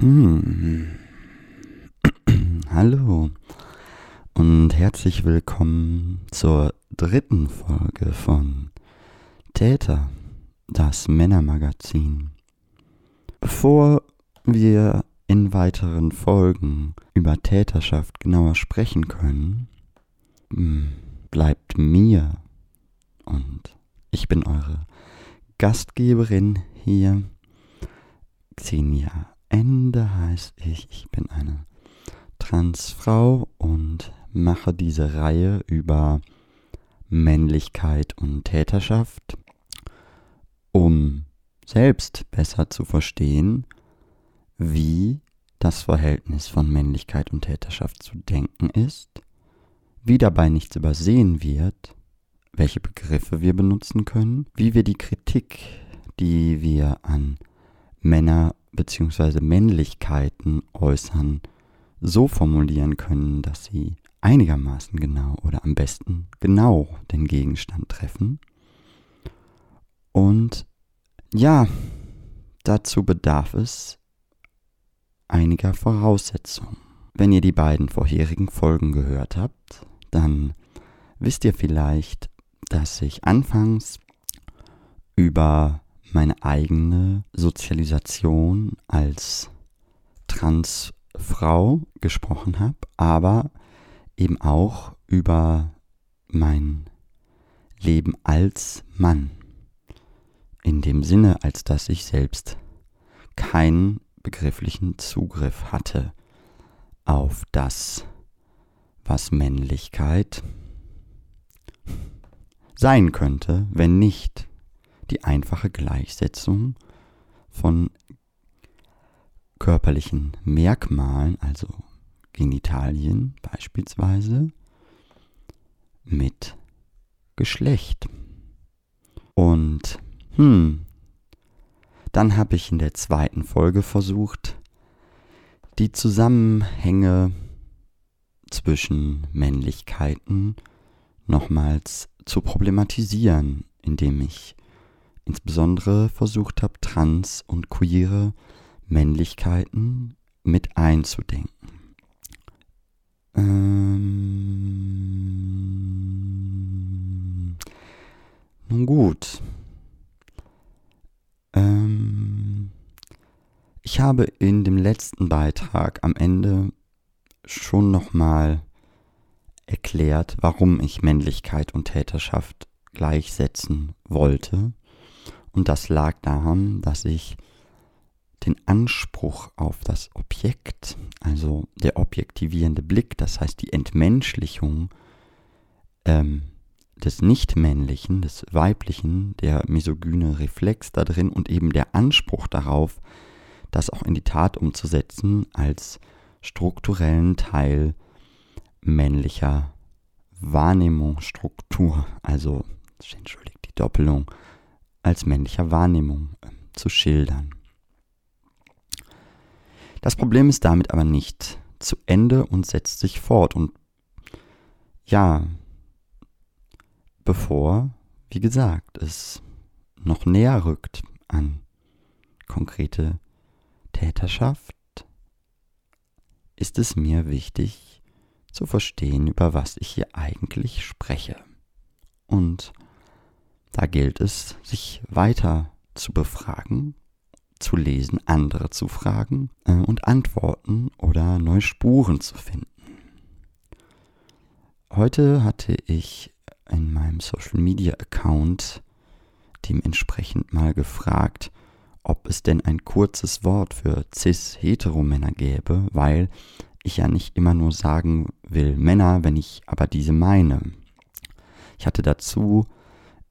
Mm. Hallo und herzlich willkommen zur dritten Folge von Täter, das Männermagazin. Bevor wir in weiteren Folgen über Täterschaft genauer sprechen können, mm, bleibt mir und ich bin eure Gastgeberin hier, Xenia Ende heißt ich. Ich bin eine Transfrau und mache diese Reihe über Männlichkeit und Täterschaft, um selbst besser zu verstehen, wie das Verhältnis von Männlichkeit und Täterschaft zu denken ist, wie dabei nichts übersehen wird, welche Begriffe wir benutzen können, wie wir die Kritik, die wir an Männer bzw. Männlichkeiten äußern, so formulieren können, dass sie einigermaßen genau oder am besten genau den Gegenstand treffen. Und ja, dazu bedarf es einiger Voraussetzungen. Wenn ihr die beiden vorherigen Folgen gehört habt, dann wisst ihr vielleicht, dass ich anfangs über meine eigene Sozialisation als Transfrau gesprochen habe, aber eben auch über mein Leben als Mann. In dem Sinne, als dass ich selbst keinen begrifflichen Zugriff hatte auf das, was Männlichkeit sein könnte, wenn nicht die einfache Gleichsetzung von körperlichen Merkmalen, also Genitalien beispielsweise, mit Geschlecht. Und hm, dann habe ich in der zweiten Folge versucht, die Zusammenhänge zwischen Männlichkeiten nochmals zu problematisieren, indem ich insbesondere versucht habe, trans- und queere Männlichkeiten mit einzudenken. Ähm, nun gut. Ähm, ich habe in dem letzten Beitrag am Ende schon nochmal erklärt, warum ich Männlichkeit und Täterschaft gleichsetzen wollte. Und das lag daran, dass ich den Anspruch auf das Objekt, also der objektivierende Blick, das heißt die Entmenschlichung ähm, des Nichtmännlichen, des Weiblichen, der misogyne Reflex da drin und eben der Anspruch darauf, das auch in die Tat umzusetzen als strukturellen Teil männlicher Wahrnehmungsstruktur, also entschuldigt die Doppelung, als männlicher Wahrnehmung äh, zu schildern. Das Problem ist damit aber nicht zu Ende und setzt sich fort. Und ja, bevor, wie gesagt, es noch näher rückt an konkrete Täterschaft, ist es mir wichtig zu verstehen, über was ich hier eigentlich spreche. Und da gilt es, sich weiter zu befragen, zu lesen, andere zu fragen äh, und Antworten oder neue Spuren zu finden. Heute hatte ich in meinem Social Media Account dementsprechend mal gefragt, ob es denn ein kurzes Wort für cis-heteromänner gäbe, weil ich ja nicht immer nur sagen will Männer, wenn ich aber diese meine. Ich hatte dazu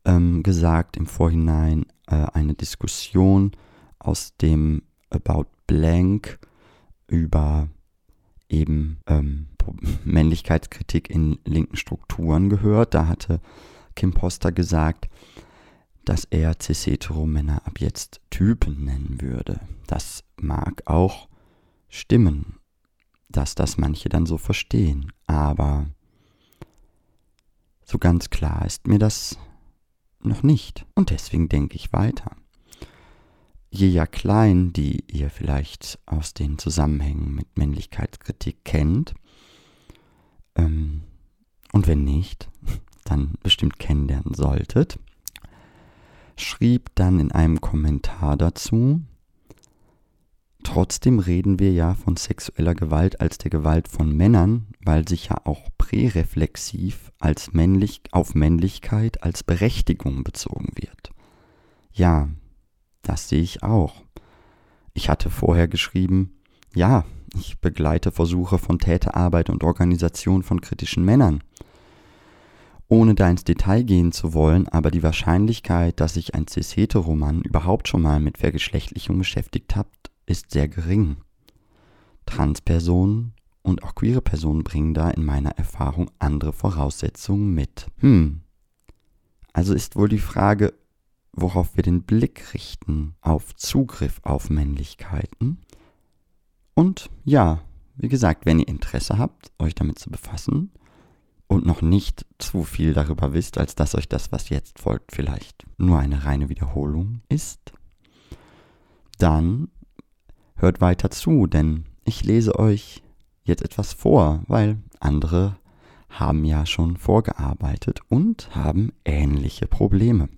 ähm, gesagt im Vorhinein äh, eine Diskussion aus dem About Blank über eben ähm, Männlichkeitskritik in linken Strukturen gehört. Da hatte Kim Poster gesagt, dass er cis-hetero-Männer ab jetzt Typen nennen würde. Das mag auch stimmen, dass das manche dann so verstehen, aber so ganz klar ist mir das noch nicht. Und deswegen denke ich weiter. je ja klein, die ihr vielleicht aus den Zusammenhängen mit Männlichkeitskritik kennt. Ähm, und wenn nicht, dann bestimmt kennenlernen solltet, schrieb dann in einem Kommentar dazu, Trotzdem reden wir ja von sexueller Gewalt als der Gewalt von Männern, weil sich ja auch präreflexiv als männlich, auf Männlichkeit als Berechtigung bezogen wird. Ja, das sehe ich auch. Ich hatte vorher geschrieben, ja, ich begleite Versuche von Täterarbeit und Organisation von kritischen Männern. Ohne da ins Detail gehen zu wollen, aber die Wahrscheinlichkeit, dass sich ein cis-hetero-Mann überhaupt schon mal mit Vergeschlechtlichung beschäftigt hat, ist sehr gering. Transpersonen und auch queere Personen bringen da in meiner Erfahrung andere Voraussetzungen mit. Hm. Also ist wohl die Frage, worauf wir den Blick richten, auf Zugriff auf Männlichkeiten. Und ja, wie gesagt, wenn ihr Interesse habt, euch damit zu befassen und noch nicht zu viel darüber wisst, als dass euch das, was jetzt folgt, vielleicht nur eine reine Wiederholung ist, dann hört weiter zu, denn ich lese euch jetzt etwas vor, weil andere haben ja schon vorgearbeitet und haben ähnliche Probleme.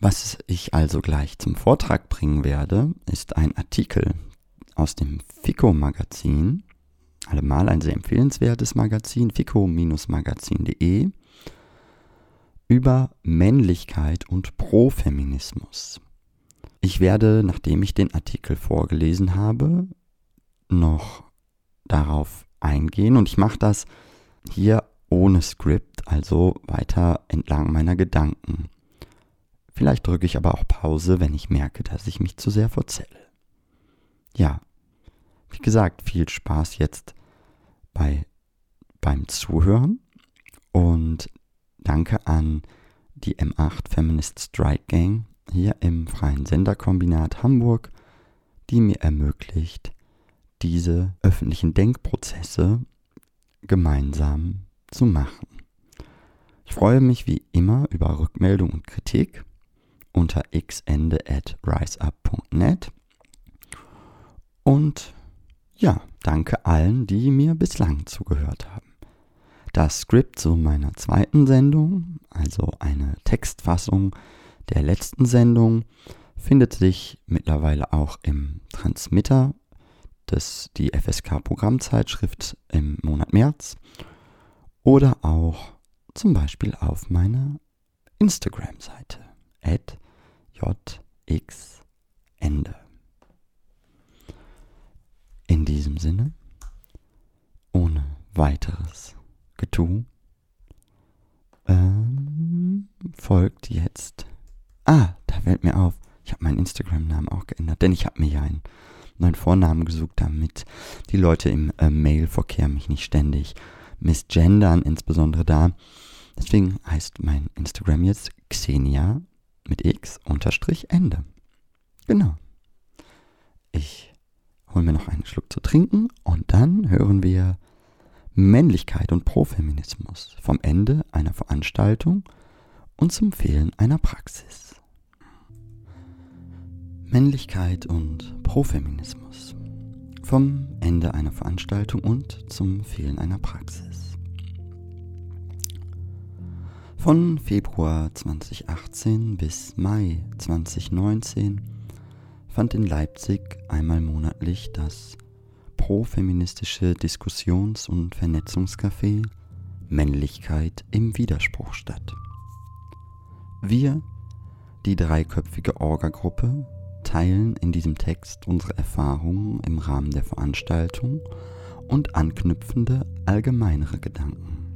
Was ich also gleich zum Vortrag bringen werde, ist ein Artikel aus dem FICO-Magazin, allemal ein sehr empfehlenswertes Magazin, fico-magazin.de, über Männlichkeit und Profeminismus. Ich werde, nachdem ich den Artikel vorgelesen habe, noch darauf eingehen und ich mache das hier ohne Skript, also weiter entlang meiner Gedanken. Vielleicht drücke ich aber auch Pause, wenn ich merke, dass ich mich zu sehr verzelle. Ja, wie gesagt, viel Spaß jetzt bei, beim Zuhören und danke an die M8 Feminist Strike Gang, hier im Freien Senderkombinat Hamburg, die mir ermöglicht, diese öffentlichen Denkprozesse gemeinsam zu machen. Ich freue mich wie immer über Rückmeldung und Kritik unter xende at riseup.net und ja, danke allen, die mir bislang zugehört haben. Das Skript zu meiner zweiten Sendung, also eine Textfassung, der letzten Sendung findet sich mittlerweile auch im Transmitter, das die FSK-Programmzeitschrift im Monat März oder auch zum Beispiel auf meiner Instagram-Seite at jxende. In diesem Sinne, ohne weiteres Getue, ähm, folgt jetzt Ah, da fällt mir auf, ich habe meinen Instagram-Namen auch geändert, denn ich habe mir ja einen neuen Vornamen gesucht, damit die Leute im äh, Mail-Verkehr mich nicht ständig misgendern, insbesondere da. Deswegen heißt mein Instagram jetzt Xenia mit X unterstrich Ende. Genau. Ich hole mir noch einen Schluck zu trinken und dann hören wir Männlichkeit und Profeminismus vom Ende einer Veranstaltung und zum Fehlen einer Praxis. Männlichkeit und Profeminismus. Vom Ende einer Veranstaltung und zum Fehlen einer Praxis. Von Februar 2018 bis Mai 2019 fand in Leipzig einmal monatlich das profeministische Diskussions- und Vernetzungscafé Männlichkeit im Widerspruch statt. Wir, die dreiköpfige Orga-Gruppe, teilen in diesem Text unsere Erfahrungen im Rahmen der Veranstaltung und anknüpfende allgemeinere Gedanken.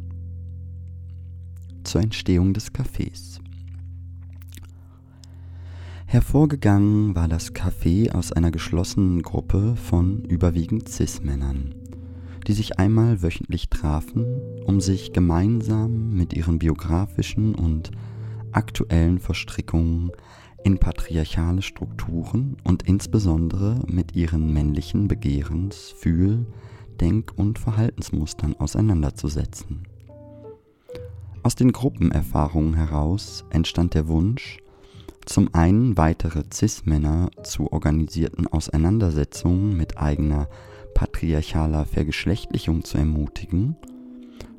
Zur Entstehung des Cafés. Hervorgegangen war das Café aus einer geschlossenen Gruppe von überwiegend Cis-Männern, die sich einmal wöchentlich trafen, um sich gemeinsam mit ihren biografischen und aktuellen Verstrickungen in patriarchale Strukturen und insbesondere mit ihren männlichen Begehrens-, Fühl-, Denk- und Verhaltensmustern auseinanderzusetzen. Aus den Gruppenerfahrungen heraus entstand der Wunsch, zum einen weitere CIS-Männer zu organisierten Auseinandersetzungen mit eigener patriarchaler Vergeschlechtlichung zu ermutigen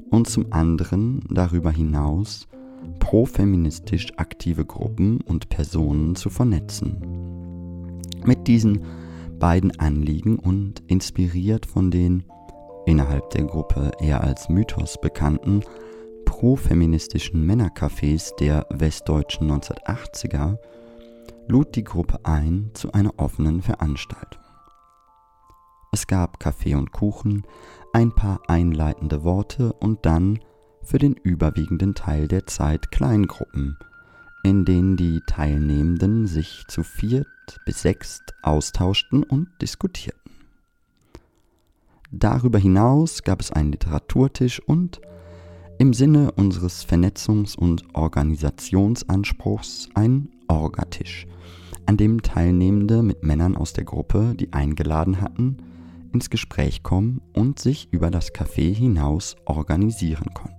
und zum anderen darüber hinaus profeministisch aktive Gruppen und Personen zu vernetzen. Mit diesen beiden Anliegen und inspiriert von den innerhalb der Gruppe eher als Mythos bekannten profeministischen Männercafés der westdeutschen 1980er lud die Gruppe ein zu einer offenen Veranstaltung. Es gab Kaffee und Kuchen, ein paar einleitende Worte und dann für den überwiegenden Teil der Zeit Kleingruppen, in denen die Teilnehmenden sich zu viert bis sechst austauschten und diskutierten. Darüber hinaus gab es einen Literaturtisch und im Sinne unseres Vernetzungs- und Organisationsanspruchs einen Orgatisch, an dem Teilnehmende mit Männern aus der Gruppe, die eingeladen hatten, ins Gespräch kommen und sich über das Café hinaus organisieren konnten.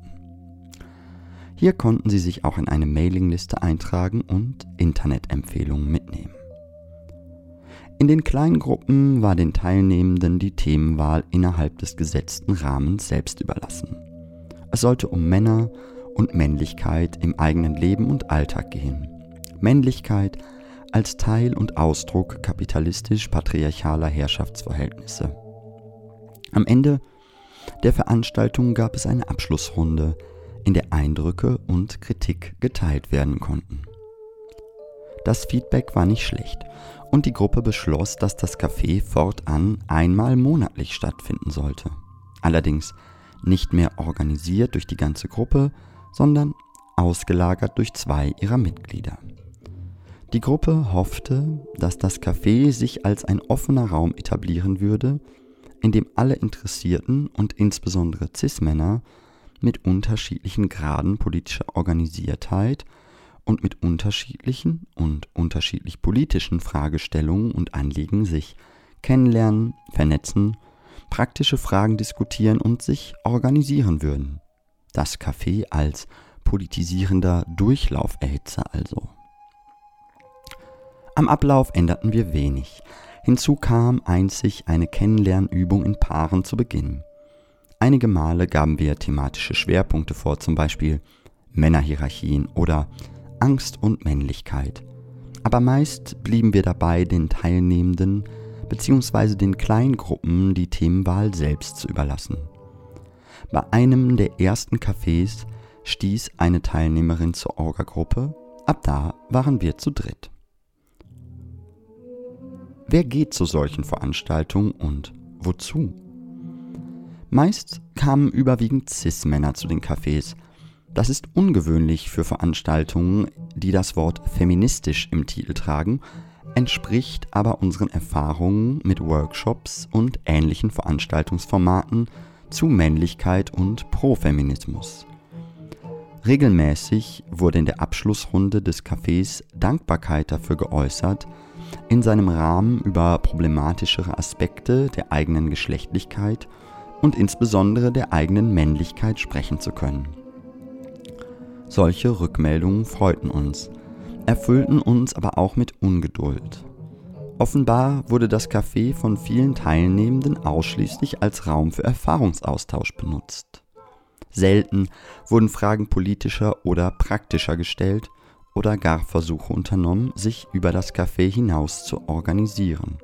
Hier konnten Sie sich auch in eine Mailingliste eintragen und Internetempfehlungen mitnehmen. In den kleinen Gruppen war den Teilnehmenden die Themenwahl innerhalb des gesetzten Rahmens selbst überlassen. Es sollte um Männer und Männlichkeit im eigenen Leben und Alltag gehen. Männlichkeit als Teil und Ausdruck kapitalistisch-patriarchaler Herrschaftsverhältnisse. Am Ende der Veranstaltung gab es eine Abschlussrunde, in der Eindrücke und Kritik geteilt werden konnten. Das Feedback war nicht schlecht und die Gruppe beschloss, dass das Café fortan einmal monatlich stattfinden sollte. Allerdings nicht mehr organisiert durch die ganze Gruppe, sondern ausgelagert durch zwei ihrer Mitglieder. Die Gruppe hoffte, dass das Café sich als ein offener Raum etablieren würde, in dem alle Interessierten und insbesondere CIS-Männer mit unterschiedlichen Graden politischer Organisiertheit und mit unterschiedlichen und unterschiedlich politischen Fragestellungen und Anliegen sich kennenlernen, vernetzen, praktische Fragen diskutieren und sich organisieren würden. Das Café als politisierender Durchlauferhitzer also. Am Ablauf änderten wir wenig. Hinzu kam einzig eine Kennenlernübung in Paaren zu Beginn. Einige Male gaben wir thematische Schwerpunkte vor, zum Beispiel Männerhierarchien oder Angst und Männlichkeit. Aber meist blieben wir dabei, den Teilnehmenden bzw. den Kleingruppen die Themenwahl selbst zu überlassen. Bei einem der ersten Cafés stieß eine Teilnehmerin zur Orga-Gruppe, ab da waren wir zu dritt. Wer geht zu solchen Veranstaltungen und wozu? Meist kamen überwiegend Cis-Männer zu den Cafés. Das ist ungewöhnlich für Veranstaltungen, die das Wort feministisch im Titel tragen, entspricht aber unseren Erfahrungen mit Workshops und ähnlichen Veranstaltungsformaten zu Männlichkeit und Profeminismus. Regelmäßig wurde in der Abschlussrunde des Cafés Dankbarkeit dafür geäußert, in seinem Rahmen über problematischere Aspekte der eigenen Geschlechtlichkeit und insbesondere der eigenen Männlichkeit sprechen zu können. Solche Rückmeldungen freuten uns, erfüllten uns aber auch mit Ungeduld. Offenbar wurde das Café von vielen Teilnehmenden ausschließlich als Raum für Erfahrungsaustausch benutzt. Selten wurden Fragen politischer oder praktischer gestellt oder gar Versuche unternommen, sich über das Café hinaus zu organisieren.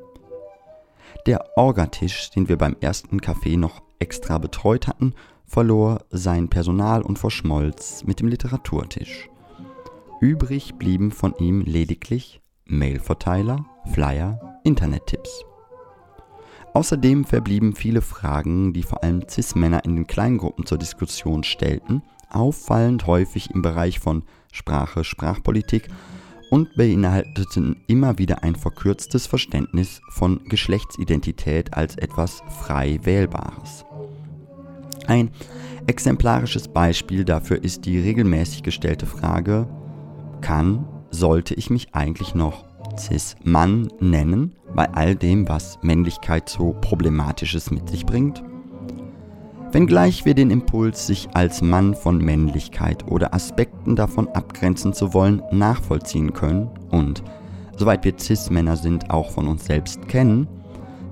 Der Orgatisch, den wir beim ersten Café noch extra betreut hatten, verlor sein Personal und verschmolz mit dem Literaturtisch. Übrig blieben von ihm lediglich Mailverteiler, Flyer, Internettipps. Außerdem verblieben viele Fragen, die vor allem CIS-Männer in den Kleingruppen zur Diskussion stellten, auffallend häufig im Bereich von Sprache, Sprachpolitik und beinhalteten immer wieder ein verkürztes Verständnis von Geschlechtsidentität als etwas frei Wählbares. Ein exemplarisches Beispiel dafür ist die regelmäßig gestellte Frage, kann, sollte ich mich eigentlich noch Cis-Mann nennen, bei all dem, was Männlichkeit so Problematisches mit sich bringt? Wenngleich wir den Impuls, sich als Mann von Männlichkeit oder Aspekten davon abgrenzen zu wollen, nachvollziehen können und, soweit wir CIS-Männer sind, auch von uns selbst kennen,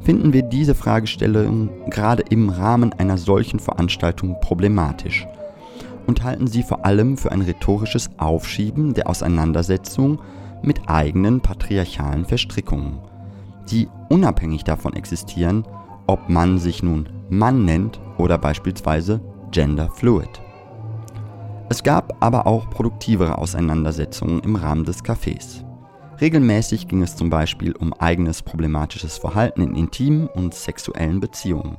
finden wir diese Fragestellung gerade im Rahmen einer solchen Veranstaltung problematisch und halten sie vor allem für ein rhetorisches Aufschieben der Auseinandersetzung mit eigenen patriarchalen Verstrickungen, die unabhängig davon existieren, ob man sich nun Mann nennt oder beispielsweise Gender Fluid. Es gab aber auch produktivere Auseinandersetzungen im Rahmen des Cafés. Regelmäßig ging es zum Beispiel um eigenes problematisches Verhalten in intimen und sexuellen Beziehungen.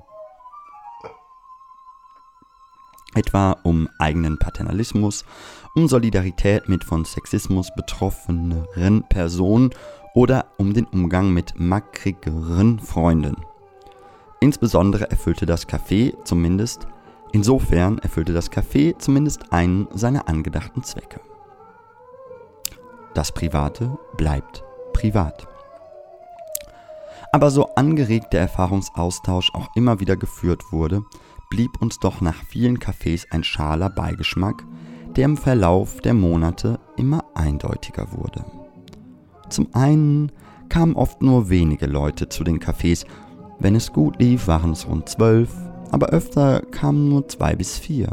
Etwa um eigenen Paternalismus, um Solidarität mit von Sexismus betroffeneren Personen oder um den Umgang mit mackrigeren Freunden. Insbesondere erfüllte das Café zumindest, insofern erfüllte das Café zumindest einen seiner angedachten Zwecke. Das Private bleibt privat. Aber so angeregt der Erfahrungsaustausch auch immer wieder geführt wurde, blieb uns doch nach vielen Cafés ein schaler Beigeschmack, der im Verlauf der Monate immer eindeutiger wurde. Zum einen kamen oft nur wenige Leute zu den Cafés, wenn es gut lief, waren es rund zwölf, aber öfter kamen nur zwei bis vier.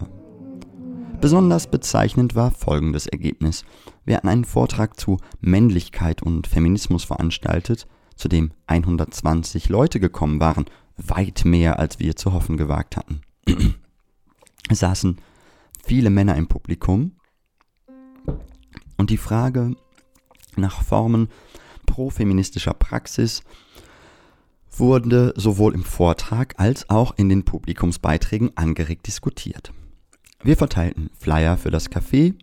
Besonders bezeichnend war folgendes Ergebnis. Wir hatten einen Vortrag zu Männlichkeit und Feminismus veranstaltet, zu dem 120 Leute gekommen waren, weit mehr als wir zu hoffen gewagt hatten. es saßen viele Männer im Publikum und die Frage nach Formen profeministischer Praxis wurde sowohl im Vortrag als auch in den Publikumsbeiträgen angeregt diskutiert. Wir verteilten Flyer für das Café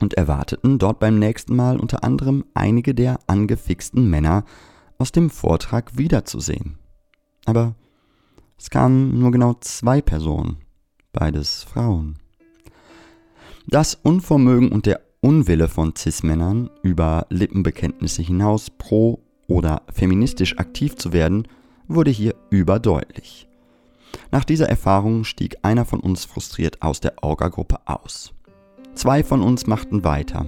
und erwarteten dort beim nächsten Mal unter anderem einige der angefixten Männer aus dem Vortrag wiederzusehen. Aber es kamen nur genau zwei Personen, beides Frauen. Das Unvermögen und der Unwille von Cis-Männern, über Lippenbekenntnisse hinaus pro oder feministisch aktiv zu werden, wurde hier überdeutlich. Nach dieser Erfahrung stieg einer von uns frustriert aus der Orga-Gruppe aus. Zwei von uns machten weiter.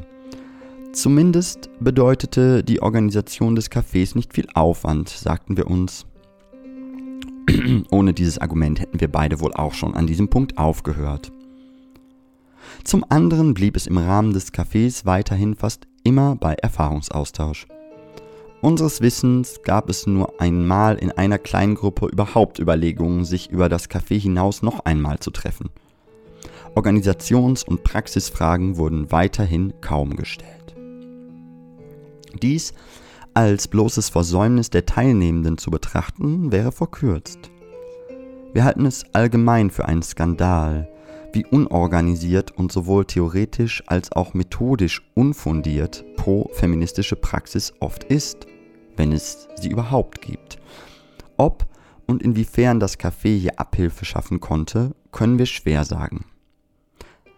Zumindest bedeutete die Organisation des Cafés nicht viel Aufwand, sagten wir uns. Ohne dieses Argument hätten wir beide wohl auch schon an diesem Punkt aufgehört. Zum anderen blieb es im Rahmen des Cafés weiterhin fast immer bei Erfahrungsaustausch. Unseres Wissens gab es nur einmal in einer kleinen Gruppe überhaupt Überlegungen, sich über das Café hinaus noch einmal zu treffen. Organisations- und Praxisfragen wurden weiterhin kaum gestellt. Dies als bloßes Versäumnis der Teilnehmenden zu betrachten, wäre verkürzt. Wir halten es allgemein für einen Skandal, wie unorganisiert und sowohl theoretisch als auch methodisch unfundiert pro-feministische Praxis oft ist wenn es sie überhaupt gibt. Ob und inwiefern das Café hier Abhilfe schaffen konnte, können wir schwer sagen.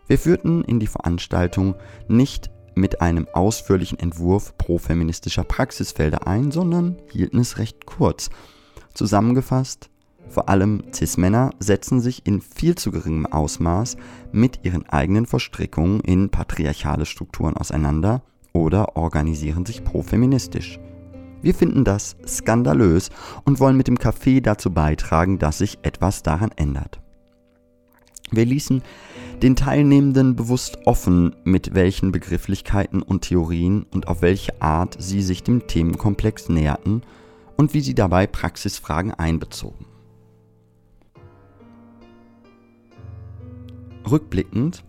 Wir führten in die Veranstaltung nicht mit einem ausführlichen Entwurf profeministischer Praxisfelder ein, sondern hielten es recht kurz. Zusammengefasst, vor allem Cis-Männer setzen sich in viel zu geringem Ausmaß mit ihren eigenen Verstrickungen in patriarchale Strukturen auseinander oder organisieren sich profeministisch. Wir finden das skandalös und wollen mit dem Café dazu beitragen, dass sich etwas daran ändert. Wir ließen den Teilnehmenden bewusst offen, mit welchen Begrifflichkeiten und Theorien und auf welche Art sie sich dem Themenkomplex näherten und wie sie dabei Praxisfragen einbezogen. Rückblickend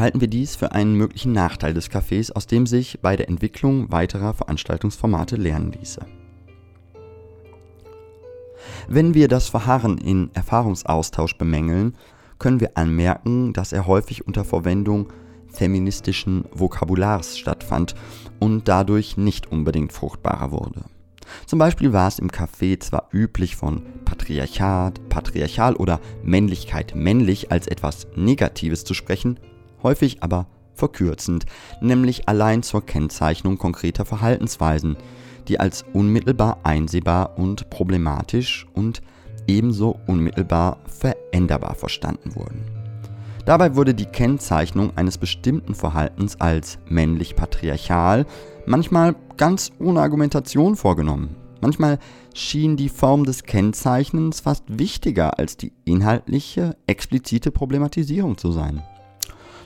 halten wir dies für einen möglichen Nachteil des Cafés, aus dem sich bei der Entwicklung weiterer Veranstaltungsformate lernen ließe. Wenn wir das Verharren in Erfahrungsaustausch bemängeln, können wir anmerken, dass er häufig unter Verwendung feministischen Vokabulars stattfand und dadurch nicht unbedingt fruchtbarer wurde. Zum Beispiel war es im Café zwar üblich von Patriarchat, Patriarchal oder Männlichkeit männlich als etwas Negatives zu sprechen, häufig aber verkürzend, nämlich allein zur Kennzeichnung konkreter Verhaltensweisen, die als unmittelbar einsehbar und problematisch und ebenso unmittelbar veränderbar verstanden wurden. Dabei wurde die Kennzeichnung eines bestimmten Verhaltens als männlich patriarchal manchmal ganz ohne Argumentation vorgenommen. Manchmal schien die Form des Kennzeichnens fast wichtiger als die inhaltliche, explizite Problematisierung zu sein.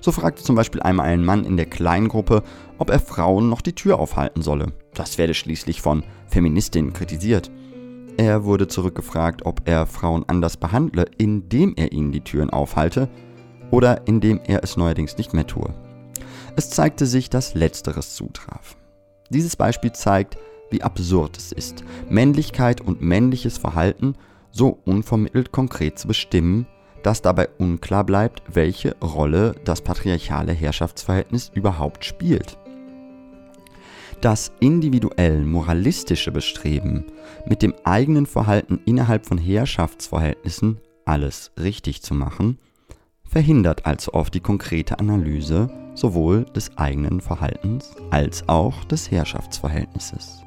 So fragte zum Beispiel einmal ein Mann in der Kleingruppe, ob er Frauen noch die Tür aufhalten solle. Das werde schließlich von Feministinnen kritisiert. Er wurde zurückgefragt, ob er Frauen anders behandle, indem er ihnen die Türen aufhalte oder indem er es neuerdings nicht mehr tue. Es zeigte sich, dass letzteres zutraf. Dieses Beispiel zeigt, wie absurd es ist, Männlichkeit und männliches Verhalten so unvermittelt konkret zu bestimmen, dass dabei unklar bleibt, welche Rolle das patriarchale Herrschaftsverhältnis überhaupt spielt. Das individuell moralistische Bestreben, mit dem eigenen Verhalten innerhalb von Herrschaftsverhältnissen alles richtig zu machen, verhindert allzu oft die konkrete Analyse sowohl des eigenen Verhaltens als auch des Herrschaftsverhältnisses.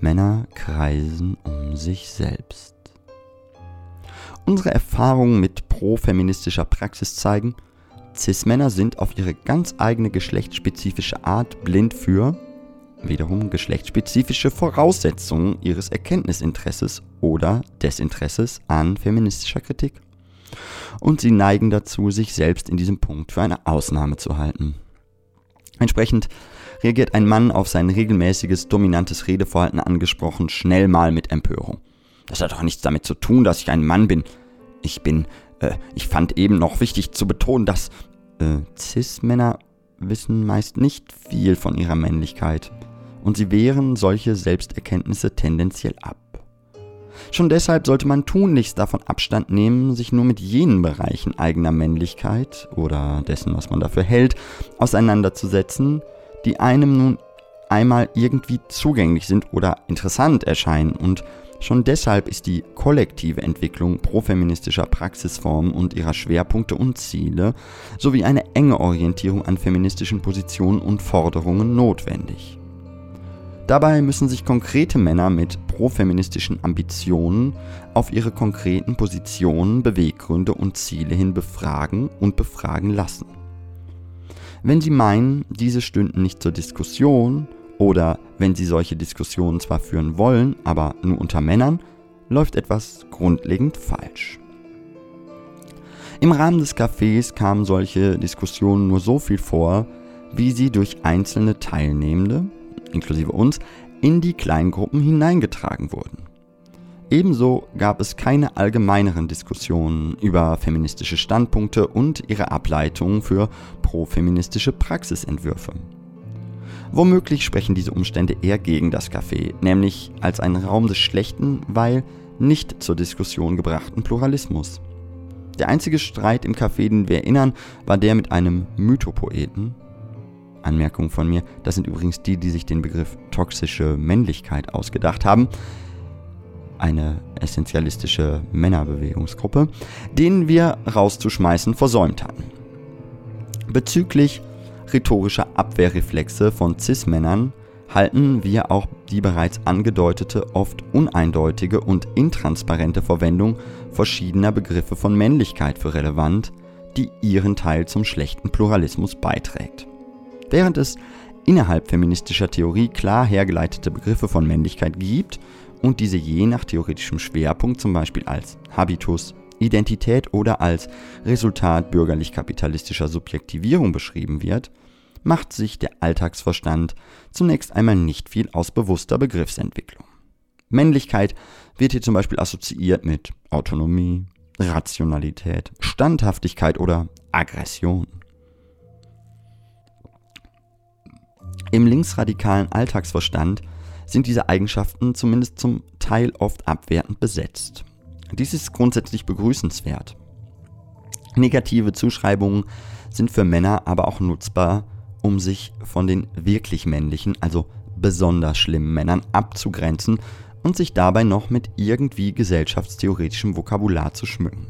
Männer kreisen um sich selbst. Unsere Erfahrungen mit profeministischer Praxis zeigen, Cis-Männer sind auf ihre ganz eigene geschlechtsspezifische Art blind für, wiederum geschlechtsspezifische Voraussetzungen ihres Erkenntnisinteresses oder Desinteresses an feministischer Kritik. Und sie neigen dazu, sich selbst in diesem Punkt für eine Ausnahme zu halten. Entsprechend reagiert ein Mann auf sein regelmäßiges dominantes Redeverhalten angesprochen schnell mal mit Empörung. Das hat doch nichts damit zu tun, dass ich ein Mann bin. Ich bin, äh, ich fand eben noch wichtig zu betonen, dass äh, Cis-Männer wissen meist nicht viel von ihrer Männlichkeit und sie wehren solche Selbsterkenntnisse tendenziell ab. Schon deshalb sollte man tunlichst davon Abstand nehmen, sich nur mit jenen Bereichen eigener Männlichkeit oder dessen, was man dafür hält, auseinanderzusetzen, die einem nun einmal irgendwie zugänglich sind oder interessant erscheinen und Schon deshalb ist die kollektive Entwicklung profeministischer Praxisformen und ihrer Schwerpunkte und Ziele sowie eine enge Orientierung an feministischen Positionen und Forderungen notwendig. Dabei müssen sich konkrete Männer mit profeministischen Ambitionen auf ihre konkreten Positionen, Beweggründe und Ziele hin befragen und befragen lassen. Wenn sie meinen, diese stünden nicht zur Diskussion oder wenn sie solche Diskussionen zwar führen wollen, aber nur unter Männern, läuft etwas grundlegend falsch. Im Rahmen des Cafés kamen solche Diskussionen nur so viel vor, wie sie durch einzelne Teilnehmende, inklusive uns, in die Kleingruppen hineingetragen wurden. Ebenso gab es keine allgemeineren Diskussionen über feministische Standpunkte und ihre Ableitungen für profeministische Praxisentwürfe. Womöglich sprechen diese Umstände eher gegen das Café, nämlich als einen Raum des schlechten, weil nicht zur Diskussion gebrachten Pluralismus. Der einzige Streit im Café, den wir erinnern, war der mit einem Mythopoeten. Anmerkung von mir, das sind übrigens die, die sich den Begriff toxische Männlichkeit ausgedacht haben. Eine essentialistische Männerbewegungsgruppe, den wir rauszuschmeißen versäumt hatten. Bezüglich rhetorischer Abwehrreflexe von Cis-Männern halten wir auch die bereits angedeutete, oft uneindeutige und intransparente Verwendung verschiedener Begriffe von Männlichkeit für relevant, die ihren Teil zum schlechten Pluralismus beiträgt. Während es innerhalb feministischer Theorie klar hergeleitete Begriffe von Männlichkeit gibt und diese je nach theoretischem Schwerpunkt zum Beispiel als Habitus, Identität oder als Resultat bürgerlich-kapitalistischer Subjektivierung beschrieben wird, macht sich der Alltagsverstand zunächst einmal nicht viel aus bewusster Begriffsentwicklung. Männlichkeit wird hier zum Beispiel assoziiert mit Autonomie, Rationalität, Standhaftigkeit oder Aggression. Im linksradikalen Alltagsverstand sind diese Eigenschaften zumindest zum Teil oft abwertend besetzt. Dies ist grundsätzlich begrüßenswert. Negative Zuschreibungen sind für Männer aber auch nutzbar, um sich von den wirklich männlichen, also besonders schlimmen Männern abzugrenzen und sich dabei noch mit irgendwie gesellschaftstheoretischem Vokabular zu schmücken.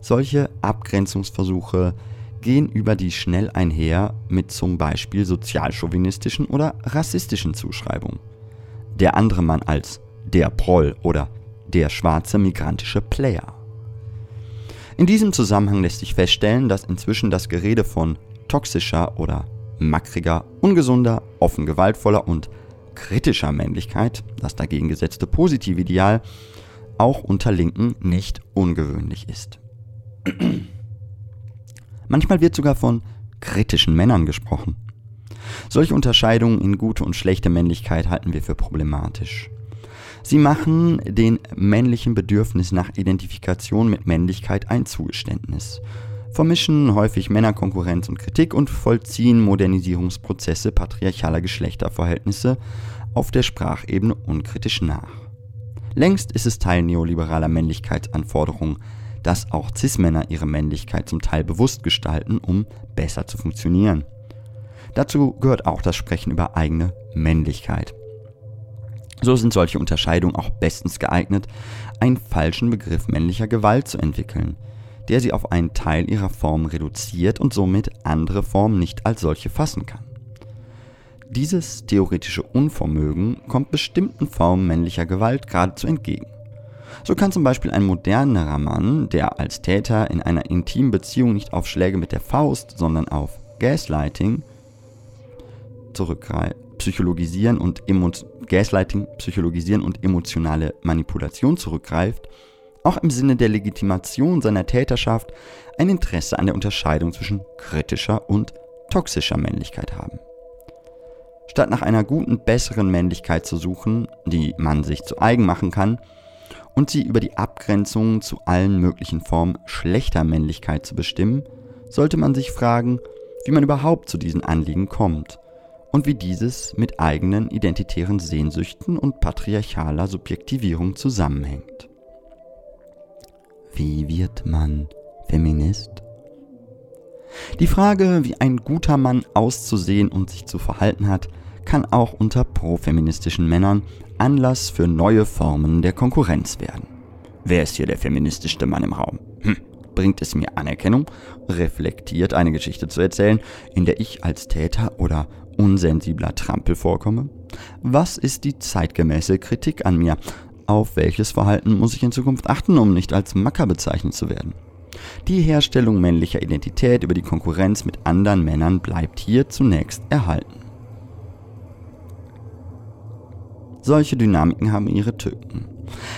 Solche Abgrenzungsversuche gehen über die schnell einher mit zum Beispiel sozialchauvinistischen oder rassistischen Zuschreibungen. Der andere Mann als der Proll oder der schwarze migrantische Player. In diesem Zusammenhang lässt sich feststellen, dass inzwischen das Gerede von toxischer oder mackriger, ungesunder, offen gewaltvoller und kritischer Männlichkeit, das dagegen gesetzte positive Ideal, auch unter Linken nicht ungewöhnlich ist. Manchmal wird sogar von kritischen Männern gesprochen. Solche Unterscheidungen in gute und schlechte Männlichkeit halten wir für problematisch. Sie machen den männlichen Bedürfnis nach Identifikation mit Männlichkeit ein Zugeständnis, vermischen häufig Männerkonkurrenz und Kritik und vollziehen Modernisierungsprozesse patriarchaler Geschlechterverhältnisse auf der Sprachebene unkritisch nach. Längst ist es Teil neoliberaler Männlichkeitsanforderungen, dass auch Cis-Männer ihre Männlichkeit zum Teil bewusst gestalten, um besser zu funktionieren. Dazu gehört auch das Sprechen über eigene Männlichkeit. So sind solche Unterscheidungen auch bestens geeignet, einen falschen Begriff männlicher Gewalt zu entwickeln, der sie auf einen Teil ihrer Form reduziert und somit andere Formen nicht als solche fassen kann. Dieses theoretische Unvermögen kommt bestimmten Formen männlicher Gewalt geradezu entgegen. So kann zum Beispiel ein modernerer Mann, der als Täter in einer intimen Beziehung nicht auf Schläge mit der Faust, sondern auf Gaslighting zurückgreift, psychologisieren und Emo Gaslighting, psychologisieren und emotionale Manipulation zurückgreift, auch im Sinne der Legitimation seiner Täterschaft ein Interesse an der Unterscheidung zwischen kritischer und toxischer Männlichkeit haben. Statt nach einer guten, besseren Männlichkeit zu suchen, die man sich zu eigen machen kann, und sie über die Abgrenzung zu allen möglichen Formen schlechter Männlichkeit zu bestimmen, sollte man sich fragen, wie man überhaupt zu diesen Anliegen kommt und wie dieses mit eigenen identitären Sehnsüchten und patriarchaler Subjektivierung zusammenhängt. Wie wird man Feminist? Die Frage, wie ein guter Mann auszusehen und sich zu verhalten hat, kann auch unter profeministischen Männern Anlass für neue Formen der Konkurrenz werden. Wer ist hier der feministischste Mann im Raum? Hm, bringt es mir Anerkennung, reflektiert eine Geschichte zu erzählen, in der ich als Täter oder unsensibler Trampel vorkomme? Was ist die zeitgemäße Kritik an mir? Auf welches Verhalten muss ich in Zukunft achten, um nicht als Macker bezeichnet zu werden? Die Herstellung männlicher Identität über die Konkurrenz mit anderen Männern bleibt hier zunächst erhalten. Solche Dynamiken haben ihre Tücken.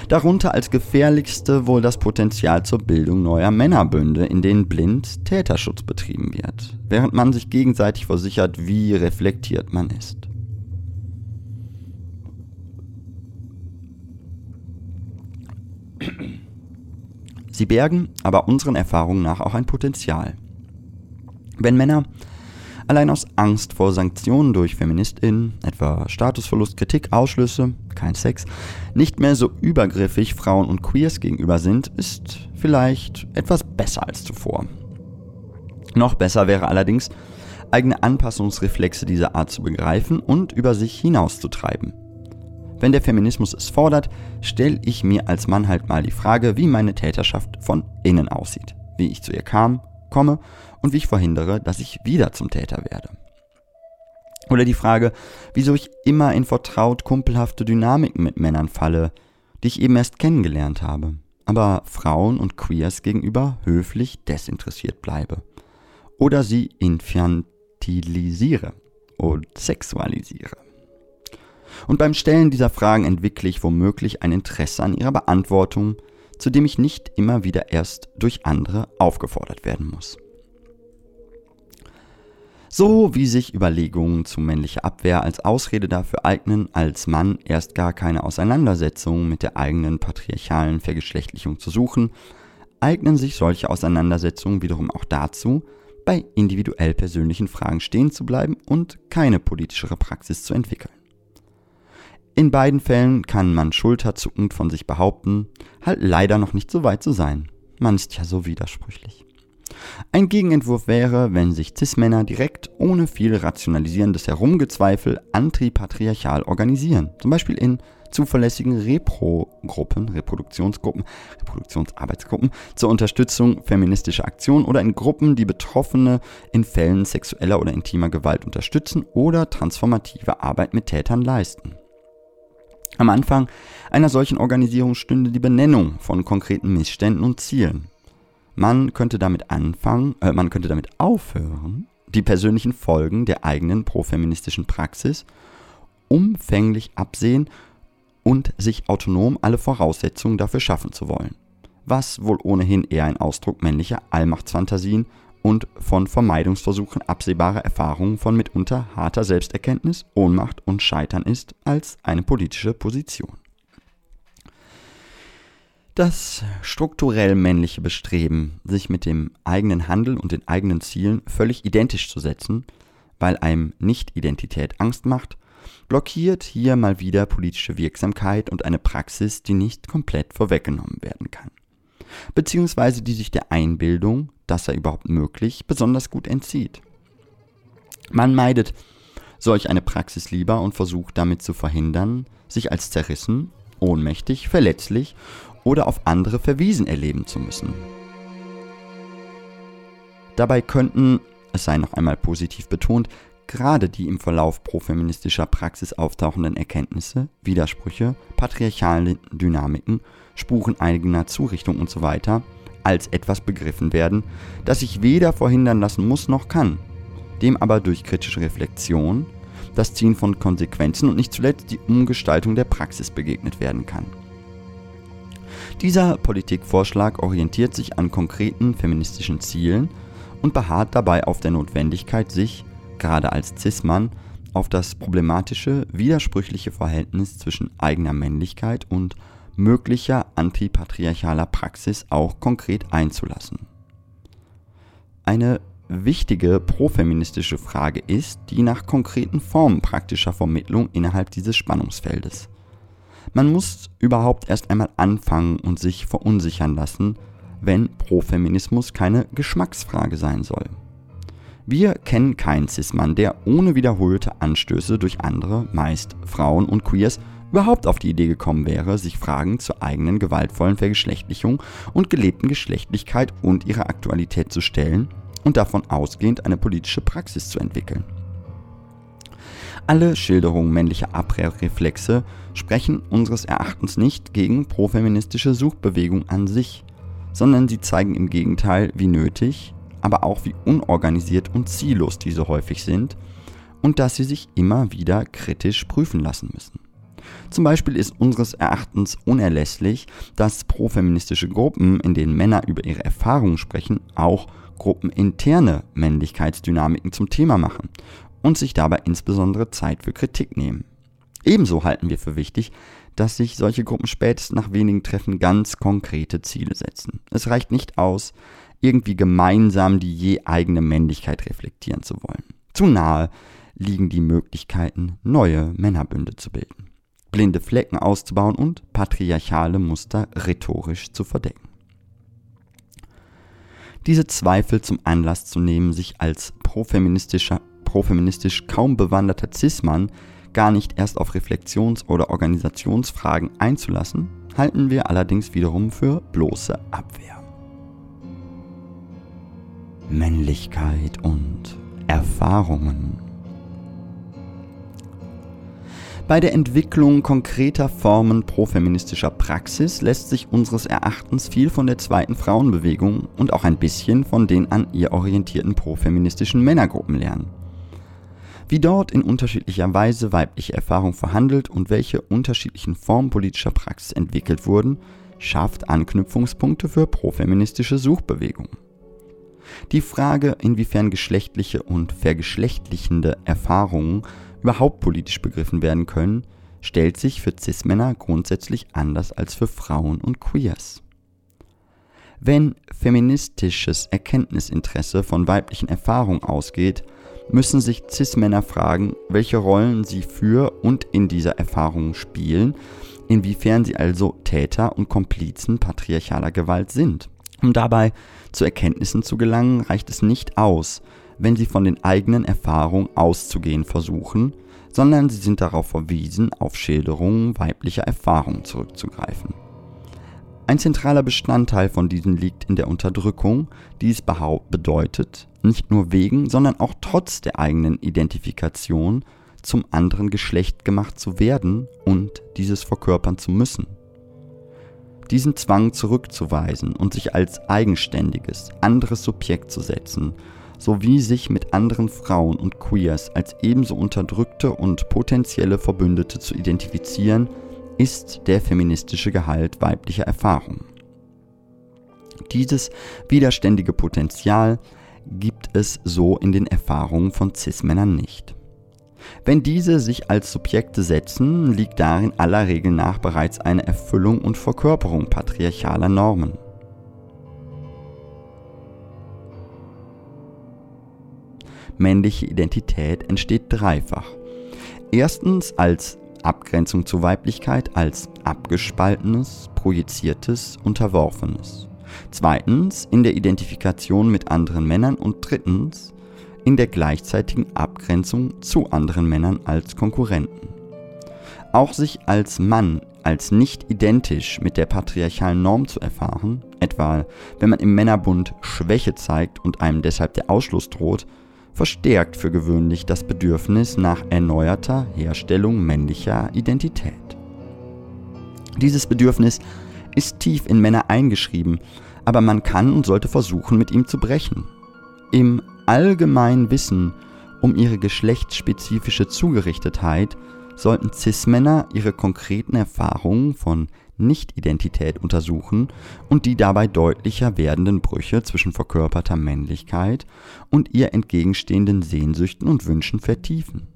Darunter als gefährlichste wohl das Potenzial zur Bildung neuer Männerbünde, in denen blind Täterschutz betrieben wird, während man sich gegenseitig versichert, wie reflektiert man ist. Sie bergen aber unseren Erfahrungen nach auch ein Potenzial. Wenn Männer allein aus Angst vor Sanktionen durch FeministInnen, etwa Statusverlust, Kritik, Ausschlüsse, kein Sex, nicht mehr so übergriffig Frauen und Queers gegenüber sind, ist vielleicht etwas besser als zuvor. Noch besser wäre allerdings, eigene Anpassungsreflexe dieser Art zu begreifen und über sich hinauszutreiben. Wenn der Feminismus es fordert, stelle ich mir als Mann halt mal die Frage, wie meine Täterschaft von innen aussieht, wie ich zu ihr kam, komme und wie ich verhindere, dass ich wieder zum Täter werde. Oder die Frage, wieso ich immer in vertraut kumpelhafte Dynamiken mit Männern falle, die ich eben erst kennengelernt habe, aber Frauen und Queers gegenüber höflich desinteressiert bleibe. Oder sie infantilisiere und sexualisiere. Und beim Stellen dieser Fragen entwickle ich womöglich ein Interesse an ihrer Beantwortung, zu dem ich nicht immer wieder erst durch andere aufgefordert werden muss. So wie sich Überlegungen zu männlicher Abwehr als Ausrede dafür eignen, als Mann erst gar keine Auseinandersetzung mit der eigenen patriarchalen Vergeschlechtlichung zu suchen, eignen sich solche Auseinandersetzungen wiederum auch dazu, bei individuell persönlichen Fragen stehen zu bleiben und keine politischere Praxis zu entwickeln. In beiden Fällen kann man schulterzuckend von sich behaupten, halt leider noch nicht so weit zu sein. Man ist ja so widersprüchlich. Ein Gegenentwurf wäre, wenn sich Cis-Männer direkt ohne viel rationalisierendes Herumgezweifel antipatriarchal organisieren. Zum Beispiel in zuverlässigen Repro-Gruppen, Reproduktionsgruppen, Reproduktionsarbeitsgruppen zur Unterstützung feministischer Aktionen oder in Gruppen, die Betroffene in Fällen sexueller oder intimer Gewalt unterstützen oder transformative Arbeit mit Tätern leisten. Am Anfang einer solchen Organisierung stünde die Benennung von konkreten Missständen und Zielen. Man könnte damit anfangen, äh, man könnte damit aufhören, die persönlichen Folgen der eigenen profeministischen Praxis umfänglich absehen und sich autonom alle Voraussetzungen dafür schaffen zu wollen, was wohl ohnehin eher ein Ausdruck männlicher Allmachtsfantasien und von Vermeidungsversuchen absehbarer Erfahrungen von mitunter harter Selbsterkenntnis, Ohnmacht und Scheitern ist, als eine politische Position. Das strukturell männliche Bestreben, sich mit dem eigenen Handeln und den eigenen Zielen völlig identisch zu setzen, weil einem Nicht-Identität Angst macht, blockiert hier mal wieder politische Wirksamkeit und eine Praxis, die nicht komplett vorweggenommen werden kann. Beziehungsweise die sich der Einbildung, das sei überhaupt möglich, besonders gut entzieht. Man meidet solch eine Praxis lieber und versucht damit zu verhindern, sich als zerrissen, ohnmächtig, verletzlich oder auf andere verwiesen erleben zu müssen. Dabei könnten, es sei noch einmal positiv betont, gerade die im Verlauf profeministischer Praxis auftauchenden Erkenntnisse, Widersprüche, patriarchale Dynamiken, Spuren eigener Zurichtung usw. So als etwas begriffen werden, das sich weder verhindern lassen muss noch kann, dem aber durch kritische Reflexion, das Ziehen von Konsequenzen und nicht zuletzt die Umgestaltung der Praxis begegnet werden kann. Dieser Politikvorschlag orientiert sich an konkreten feministischen Zielen und beharrt dabei auf der Notwendigkeit, sich, gerade als Cis-Mann, auf das problematische, widersprüchliche Verhältnis zwischen eigener Männlichkeit und möglicher antipatriarchaler Praxis auch konkret einzulassen. Eine wichtige profeministische Frage ist die nach konkreten Formen praktischer Vermittlung innerhalb dieses Spannungsfeldes. Man muss überhaupt erst einmal anfangen und sich verunsichern lassen, wenn Profeminismus keine Geschmacksfrage sein soll. Wir kennen keinen Cis-Mann, der ohne wiederholte Anstöße durch andere, meist Frauen und Queers, überhaupt auf die Idee gekommen wäre, sich Fragen zur eigenen gewaltvollen Vergeschlechtlichung und gelebten Geschlechtlichkeit und ihrer Aktualität zu stellen und davon ausgehend eine politische Praxis zu entwickeln. Alle Schilderungen männlicher Abwehrreflexe sprechen unseres Erachtens nicht gegen profeministische Suchbewegung an sich, sondern sie zeigen im Gegenteil, wie nötig, aber auch wie unorganisiert und ziellos diese häufig sind und dass sie sich immer wieder kritisch prüfen lassen müssen. Zum Beispiel ist unseres Erachtens unerlässlich, dass profeministische Gruppen, in denen Männer über ihre Erfahrungen sprechen, auch gruppeninterne Männlichkeitsdynamiken zum Thema machen und sich dabei insbesondere Zeit für Kritik nehmen. Ebenso halten wir für wichtig, dass sich solche Gruppen spätestens nach wenigen Treffen ganz konkrete Ziele setzen. Es reicht nicht aus, irgendwie gemeinsam die je eigene Männlichkeit reflektieren zu wollen. Zu nahe liegen die Möglichkeiten, neue Männerbünde zu bilden, blinde Flecken auszubauen und patriarchale Muster rhetorisch zu verdecken. Diese Zweifel zum Anlass zu nehmen, sich als profeministischer profeministisch kaum bewanderter Cis-Mann gar nicht erst auf Reflexions- oder Organisationsfragen einzulassen, halten wir allerdings wiederum für bloße Abwehr. Männlichkeit und Erfahrungen. Bei der Entwicklung konkreter Formen profeministischer Praxis lässt sich unseres Erachtens viel von der zweiten Frauenbewegung und auch ein bisschen von den an ihr orientierten profeministischen Männergruppen lernen wie dort in unterschiedlicher Weise weibliche Erfahrung verhandelt und welche unterschiedlichen Formen politischer Praxis entwickelt wurden, schafft Anknüpfungspunkte für profeministische Suchbewegungen. Die Frage, inwiefern geschlechtliche und vergeschlechtlichende Erfahrungen überhaupt politisch begriffen werden können, stellt sich für Cis-Männer grundsätzlich anders als für Frauen und Queers. Wenn feministisches Erkenntnisinteresse von weiblichen Erfahrungen ausgeht, müssen sich CIS-Männer fragen, welche Rollen sie für und in dieser Erfahrung spielen, inwiefern sie also Täter und Komplizen patriarchaler Gewalt sind. Um dabei zu Erkenntnissen zu gelangen, reicht es nicht aus, wenn sie von den eigenen Erfahrungen auszugehen versuchen, sondern sie sind darauf verwiesen, auf Schilderungen weiblicher Erfahrungen zurückzugreifen. Ein zentraler Bestandteil von diesen liegt in der Unterdrückung, die es bedeutet, nicht nur wegen, sondern auch trotz der eigenen Identifikation zum anderen Geschlecht gemacht zu werden und dieses verkörpern zu müssen. Diesen Zwang zurückzuweisen und sich als eigenständiges, anderes Subjekt zu setzen, sowie sich mit anderen Frauen und Queers als ebenso unterdrückte und potenzielle Verbündete zu identifizieren, ist der feministische Gehalt weiblicher Erfahrung. Dieses widerständige Potenzial gibt es so in den Erfahrungen von Cis-Männern nicht. Wenn diese sich als Subjekte setzen, liegt darin aller Regel nach bereits eine Erfüllung und Verkörperung patriarchaler Normen. Männliche Identität entsteht dreifach. Erstens als Abgrenzung zur Weiblichkeit, als abgespaltenes, projiziertes, unterworfenes. Zweitens in der Identifikation mit anderen Männern und drittens in der gleichzeitigen Abgrenzung zu anderen Männern als Konkurrenten. Auch sich als Mann als nicht identisch mit der patriarchalen Norm zu erfahren, etwa wenn man im Männerbund Schwäche zeigt und einem deshalb der Ausschluss droht, verstärkt für gewöhnlich das Bedürfnis nach erneuerter Herstellung männlicher Identität. Dieses Bedürfnis ist tief in Männer eingeschrieben, aber man kann und sollte versuchen, mit ihm zu brechen. Im allgemeinen Wissen um ihre geschlechtsspezifische Zugerichtetheit sollten Cis-Männer ihre konkreten Erfahrungen von Nicht-Identität untersuchen und die dabei deutlicher werdenden Brüche zwischen verkörperter Männlichkeit und ihr entgegenstehenden Sehnsüchten und Wünschen vertiefen.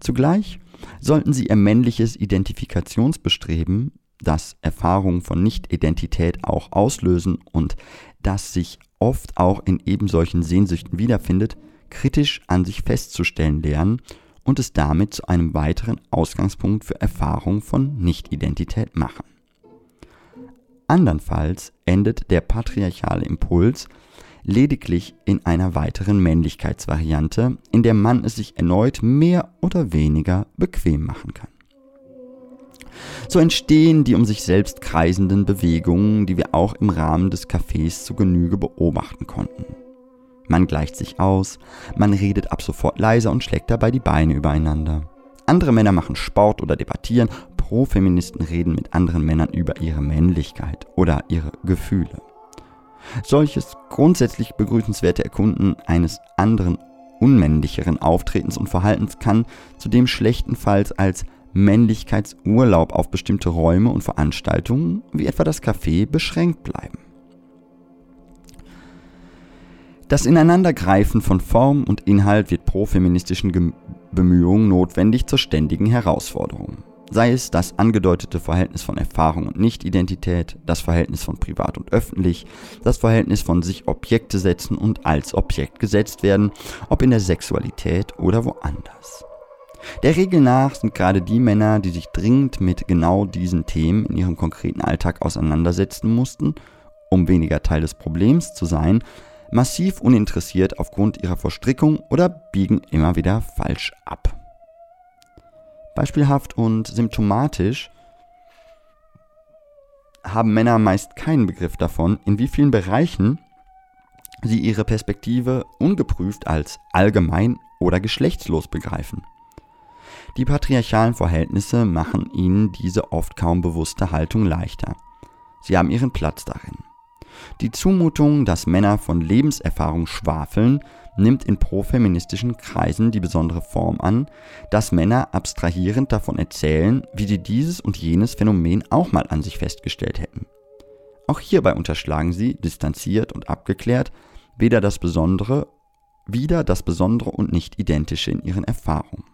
Zugleich sollten sie ihr männliches Identifikationsbestreben das Erfahrungen von Nicht-Identität auch auslösen und das sich oft auch in eben solchen Sehnsüchten wiederfindet, kritisch an sich festzustellen lernen und es damit zu einem weiteren Ausgangspunkt für Erfahrungen von Nicht-Identität machen. Andernfalls endet der patriarchale Impuls lediglich in einer weiteren Männlichkeitsvariante, in der man es sich erneut mehr oder weniger bequem machen kann. So entstehen die um sich selbst kreisenden Bewegungen, die wir auch im Rahmen des Cafés zu Genüge beobachten konnten. Man gleicht sich aus, man redet ab sofort leiser und schlägt dabei die Beine übereinander. Andere Männer machen Sport oder debattieren, Pro-Feministen reden mit anderen Männern über ihre Männlichkeit oder ihre Gefühle. Solches grundsätzlich begrüßenswerte Erkunden eines anderen, unmännlicheren Auftretens und Verhaltens kann zudem schlechtenfalls als Männlichkeitsurlaub auf bestimmte Räume und Veranstaltungen, wie etwa das Café, beschränkt bleiben. Das Ineinandergreifen von Form und Inhalt wird pro feministischen Bemühungen notwendig zur ständigen Herausforderung. Sei es das angedeutete Verhältnis von Erfahrung und Nicht-Identität, das Verhältnis von privat und öffentlich, das Verhältnis von sich Objekte setzen und als Objekt gesetzt werden, ob in der Sexualität oder woanders. Der Regel nach sind gerade die Männer, die sich dringend mit genau diesen Themen in ihrem konkreten Alltag auseinandersetzen mussten, um weniger Teil des Problems zu sein, massiv uninteressiert aufgrund ihrer Verstrickung oder biegen immer wieder falsch ab. Beispielhaft und symptomatisch haben Männer meist keinen Begriff davon, in wie vielen Bereichen sie ihre Perspektive ungeprüft als allgemein oder geschlechtslos begreifen. Die patriarchalen Verhältnisse machen ihnen diese oft kaum bewusste Haltung leichter. Sie haben ihren Platz darin. Die Zumutung, dass Männer von Lebenserfahrung schwafeln, nimmt in profeministischen Kreisen die besondere Form an, dass Männer abstrahierend davon erzählen, wie sie dieses und jenes Phänomen auch mal an sich festgestellt hätten. Auch hierbei unterschlagen sie, distanziert und abgeklärt, weder das Besondere, wieder das Besondere und nicht identische in ihren Erfahrungen.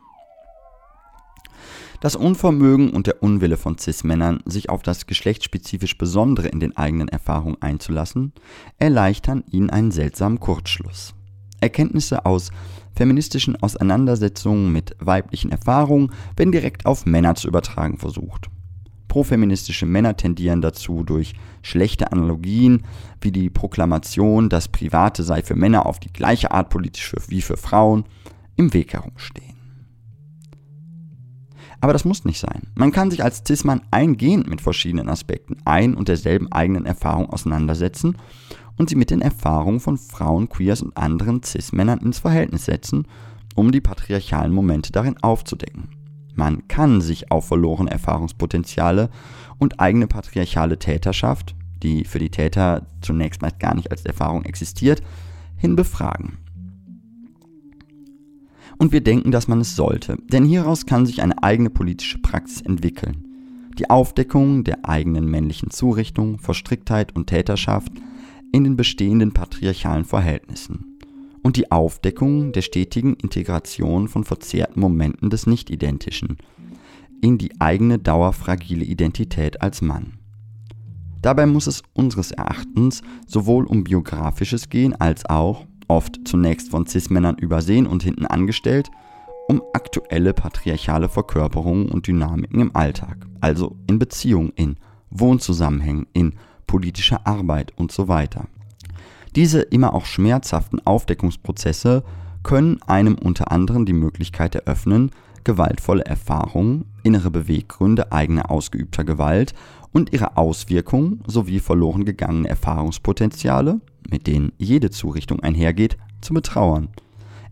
Das Unvermögen und der Unwille von Cis-Männern, sich auf das geschlechtsspezifisch Besondere in den eigenen Erfahrungen einzulassen, erleichtern ihnen einen seltsamen Kurzschluss. Erkenntnisse aus feministischen Auseinandersetzungen mit weiblichen Erfahrungen werden direkt auf Männer zu übertragen versucht. Profeministische Männer tendieren dazu, durch schlechte Analogien wie die Proklamation, das Private sei für Männer auf die gleiche Art politisch wie für Frauen, im Weg herumstehen. Aber das muss nicht sein. Man kann sich als Cis-Mann eingehend mit verschiedenen Aspekten ein und derselben eigenen Erfahrung auseinandersetzen und sie mit den Erfahrungen von Frauen, Queers und anderen Cis-Männern ins Verhältnis setzen, um die patriarchalen Momente darin aufzudecken. Man kann sich auf verlorene Erfahrungspotenziale und eigene patriarchale Täterschaft, die für die Täter zunächst meist gar nicht als Erfahrung existiert, hin befragen. Und wir denken, dass man es sollte, denn hieraus kann sich eine eigene politische Praxis entwickeln. Die Aufdeckung der eigenen männlichen Zurichtung, Verstricktheit und Täterschaft in den bestehenden patriarchalen Verhältnissen und die Aufdeckung der stetigen Integration von verzerrten Momenten des Nicht-Identischen in die eigene dauerfragile Identität als Mann. Dabei muss es unseres Erachtens sowohl um biografisches gehen als auch, oft zunächst von Cis-Männern übersehen und hinten angestellt, um aktuelle patriarchale Verkörperungen und Dynamiken im Alltag, also in Beziehungen, in Wohnzusammenhängen, in politischer Arbeit und so weiter. Diese immer auch schmerzhaften Aufdeckungsprozesse können einem unter anderem die Möglichkeit eröffnen, gewaltvolle Erfahrungen, innere Beweggründe eigener ausgeübter Gewalt und ihre Auswirkungen sowie verloren gegangene Erfahrungspotenziale, mit denen jede Zurichtung einhergeht, zu betrauern.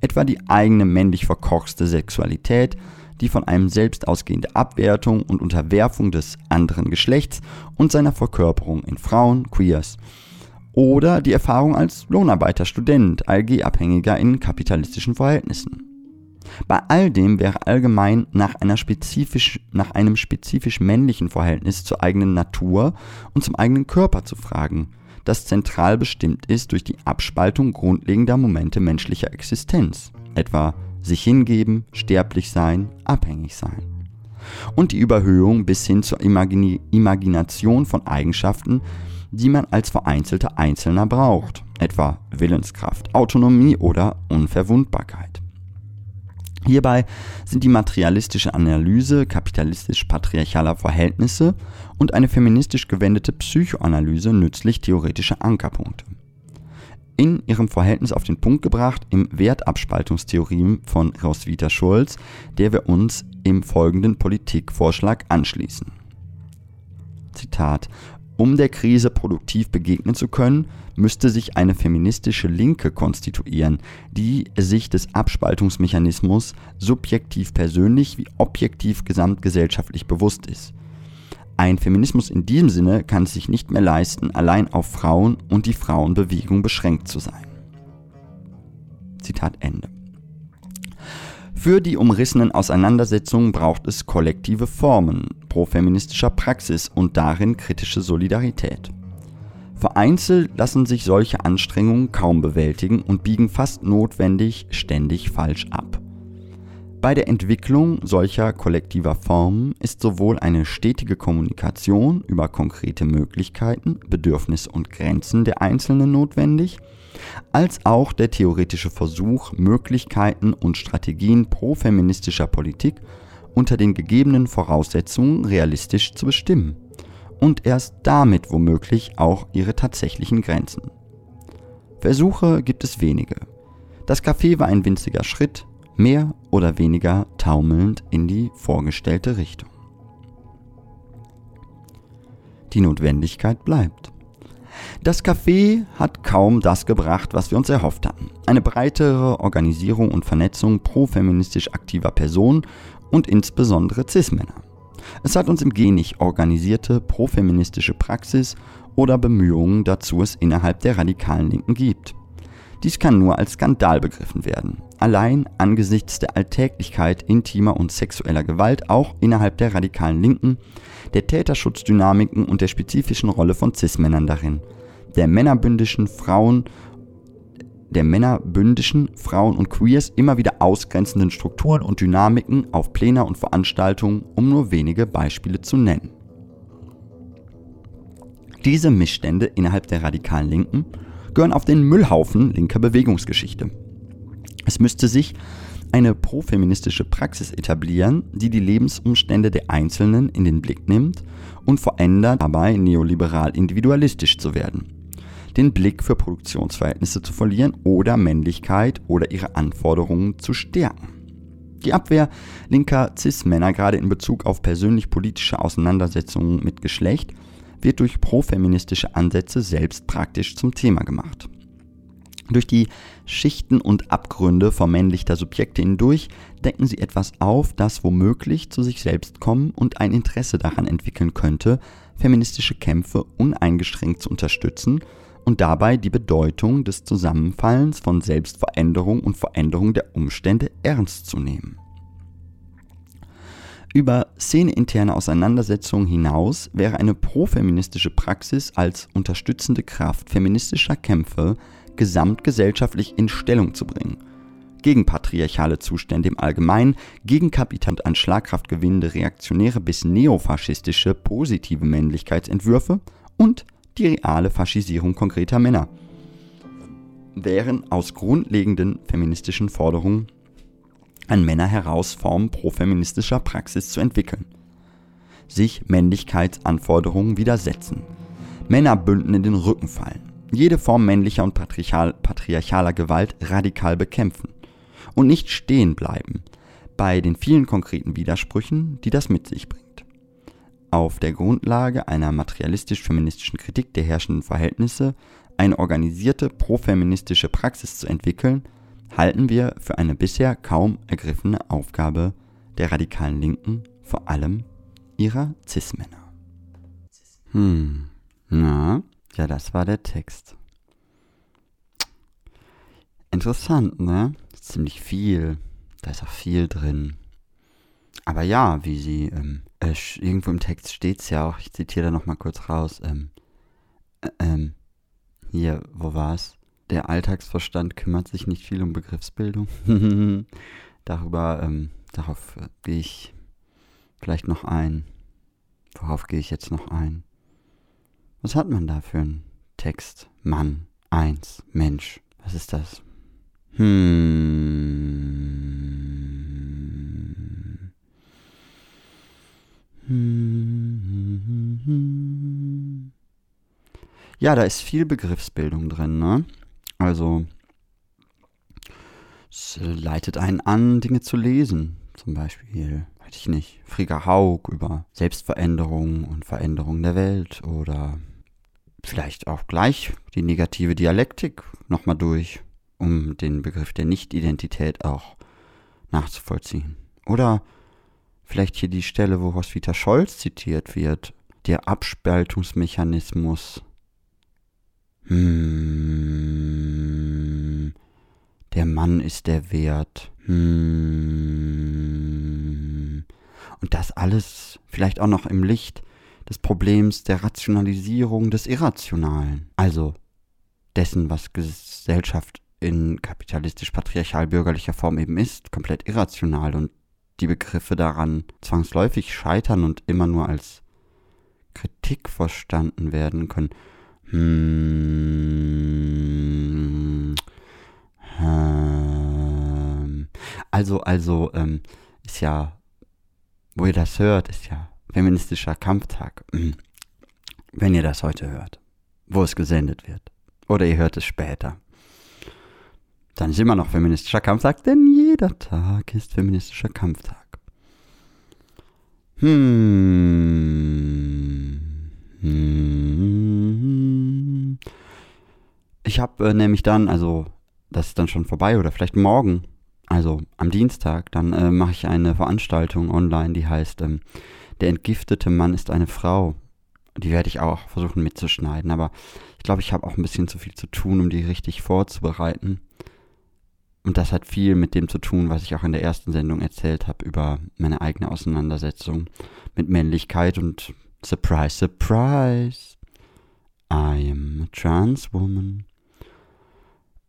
Etwa die eigene männlich verkorkste Sexualität, die von einem selbst ausgehende Abwertung und Unterwerfung des anderen Geschlechts und seiner Verkörperung in Frauen, Queers, oder die Erfahrung als Lohnarbeiter, Student, ALG-Abhängiger in kapitalistischen Verhältnissen. Bei all dem wäre allgemein nach, nach einem spezifisch männlichen Verhältnis zur eigenen Natur und zum eigenen Körper zu fragen, das zentral bestimmt ist durch die Abspaltung grundlegender Momente menschlicher Existenz, etwa sich hingeben, sterblich sein, abhängig sein. Und die Überhöhung bis hin zur Imagini Imagination von Eigenschaften, die man als vereinzelter Einzelner braucht, etwa Willenskraft, Autonomie oder Unverwundbarkeit. Hierbei sind die materialistische Analyse kapitalistisch-patriarchaler Verhältnisse und eine feministisch gewendete Psychoanalyse nützlich theoretische Ankerpunkte. In ihrem Verhältnis auf den Punkt gebracht im Wertabspaltungstheorem von Roswitha Schulz, der wir uns im folgenden Politikvorschlag anschließen. Zitat um der Krise produktiv begegnen zu können, müsste sich eine feministische Linke konstituieren, die sich des Abspaltungsmechanismus subjektiv persönlich wie objektiv gesamtgesellschaftlich bewusst ist. Ein Feminismus in diesem Sinne kann es sich nicht mehr leisten, allein auf Frauen und die Frauenbewegung beschränkt zu sein. Zitat Ende. Für die umrissenen Auseinandersetzungen braucht es kollektive Formen profeministischer Praxis und darin kritische Solidarität. Vereinzelt lassen sich solche Anstrengungen kaum bewältigen und biegen fast notwendig ständig falsch ab. Bei der Entwicklung solcher kollektiver Formen ist sowohl eine stetige Kommunikation über konkrete Möglichkeiten, Bedürfnisse und Grenzen der Einzelnen notwendig, als auch der theoretische Versuch, Möglichkeiten und Strategien profeministischer Politik unter den gegebenen Voraussetzungen realistisch zu bestimmen und erst damit womöglich auch ihre tatsächlichen Grenzen. Versuche gibt es wenige. Das Café war ein winziger Schritt, mehr oder weniger taumelnd in die vorgestellte Richtung. Die Notwendigkeit bleibt. Das Café hat kaum das gebracht, was wir uns erhofft hatten. Eine breitere Organisierung und Vernetzung pro-feministisch aktiver Personen und insbesondere Cis-Männer. Es hat uns im G nicht organisierte pro-feministische Praxis oder Bemühungen dazu es innerhalb der radikalen Linken gibt. Dies kann nur als Skandal begriffen werden. Allein angesichts der Alltäglichkeit intimer und sexueller Gewalt auch innerhalb der radikalen Linken, der Täterschutzdynamiken und der spezifischen Rolle von Cis-Männern darin, der männerbündischen Frauen der männerbündischen Frauen und Queers immer wieder ausgrenzenden Strukturen und Dynamiken auf Pläne und Veranstaltungen, um nur wenige Beispiele zu nennen. Diese Missstände innerhalb der radikalen Linken gehören auf den Müllhaufen linker Bewegungsgeschichte. Es müsste sich eine profeministische Praxis etablieren, die die Lebensumstände der Einzelnen in den Blick nimmt und verändert, dabei neoliberal individualistisch zu werden. Den Blick für Produktionsverhältnisse zu verlieren oder Männlichkeit oder ihre Anforderungen zu stärken. Die Abwehr linker Cis-Männer, gerade in Bezug auf persönlich-politische Auseinandersetzungen mit Geschlecht, wird durch profeministische Ansätze selbst praktisch zum Thema gemacht. Durch die Schichten und Abgründe vermännlichter Subjekte hindurch decken sie etwas auf, das womöglich zu sich selbst kommen und ein Interesse daran entwickeln könnte, feministische Kämpfe uneingeschränkt zu unterstützen und dabei die Bedeutung des Zusammenfallens von Selbstveränderung und Veränderung der Umstände ernst zu nehmen. Über szeneinterne Auseinandersetzungen hinaus wäre eine profeministische Praxis als unterstützende Kraft feministischer Kämpfe gesamtgesellschaftlich in Stellung zu bringen. Gegen patriarchale Zustände im Allgemeinen, gegen kapitant an Schlagkraft gewinnende reaktionäre bis neofaschistische positive Männlichkeitsentwürfe und die reale Faschisierung konkreter Männer. Wären aus grundlegenden feministischen Forderungen an Männer heraus Formen profeministischer Praxis zu entwickeln. Sich Männlichkeitsanforderungen widersetzen. Männerbünden in den Rücken fallen. Jede Form männlicher und patriarchal, patriarchaler Gewalt radikal bekämpfen. Und nicht stehen bleiben bei den vielen konkreten Widersprüchen, die das mit sich bringt. Auf der Grundlage einer materialistisch-feministischen Kritik der herrschenden Verhältnisse eine organisierte profeministische Praxis zu entwickeln, halten wir für eine bisher kaum ergriffene Aufgabe der radikalen Linken, vor allem ihrer Cis-Männer. Hm, na, ja, das war der Text. Interessant, ne? Ziemlich viel. Da ist auch viel drin. Aber ja, wie sie, ähm, äh, irgendwo im Text steht es ja auch, ich zitiere da nochmal kurz raus, ähm, äh, ähm, hier, wo war's? Der Alltagsverstand kümmert sich nicht viel um Begriffsbildung. Darüber, ähm, darauf gehe ich vielleicht noch ein. Worauf gehe ich jetzt noch ein? Was hat man da für einen Text? Mann, eins, Mensch. Was ist das? Hm. Ja, da ist viel Begriffsbildung drin, ne? Also, es leitet einen an, Dinge zu lesen. Zum Beispiel, weiß ich nicht, Frieger Haug über Selbstveränderung und Veränderung der Welt oder vielleicht auch gleich die negative Dialektik nochmal durch, um den Begriff der Nicht-Identität auch nachzuvollziehen. Oder vielleicht hier die Stelle, wo Roswitha Scholz zitiert wird, der Abspaltungsmechanismus hm, der Mann ist der Wert. Hm. Und das alles vielleicht auch noch im Licht des Problems der Rationalisierung des Irrationalen. Also dessen, was Gesellschaft in kapitalistisch-patriarchal-bürgerlicher Form eben ist, komplett irrational und die Begriffe daran zwangsläufig scheitern und immer nur als Kritik verstanden werden können. Hm, ähm, also, also, ähm, ist ja, wo ihr das hört, ist ja feministischer Kampftag. Hm. Wenn ihr das heute hört, wo es gesendet wird. Oder ihr hört es später. Dann ist immer noch feministischer Kampftag, denn jeder Tag ist feministischer Kampftag. Hm. Hm. Ich habe äh, nämlich dann, also das ist dann schon vorbei oder vielleicht morgen, also am Dienstag, dann äh, mache ich eine Veranstaltung online, die heißt ähm, Der entgiftete Mann ist eine Frau. Die werde ich auch versuchen mitzuschneiden, aber ich glaube, ich habe auch ein bisschen zu viel zu tun, um die richtig vorzubereiten. Und das hat viel mit dem zu tun, was ich auch in der ersten Sendung erzählt habe über meine eigene Auseinandersetzung mit Männlichkeit und Surprise, Surprise. I am a trans woman.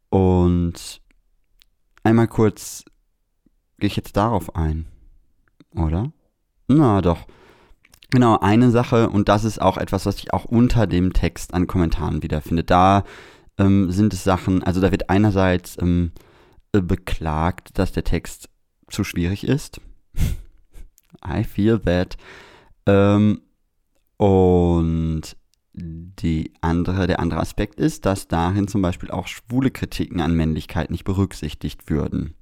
Und einmal kurz gehe ich jetzt darauf ein, oder? Na doch. Genau, eine Sache, und das ist auch etwas, was ich auch unter dem Text an Kommentaren wiederfinde. Da ähm, sind es Sachen, also da wird einerseits ähm, äh, beklagt, dass der Text zu schwierig ist. I feel that. Ähm, und die andere, der andere Aspekt ist, dass darin zum Beispiel auch schwule Kritiken an Männlichkeit nicht berücksichtigt würden.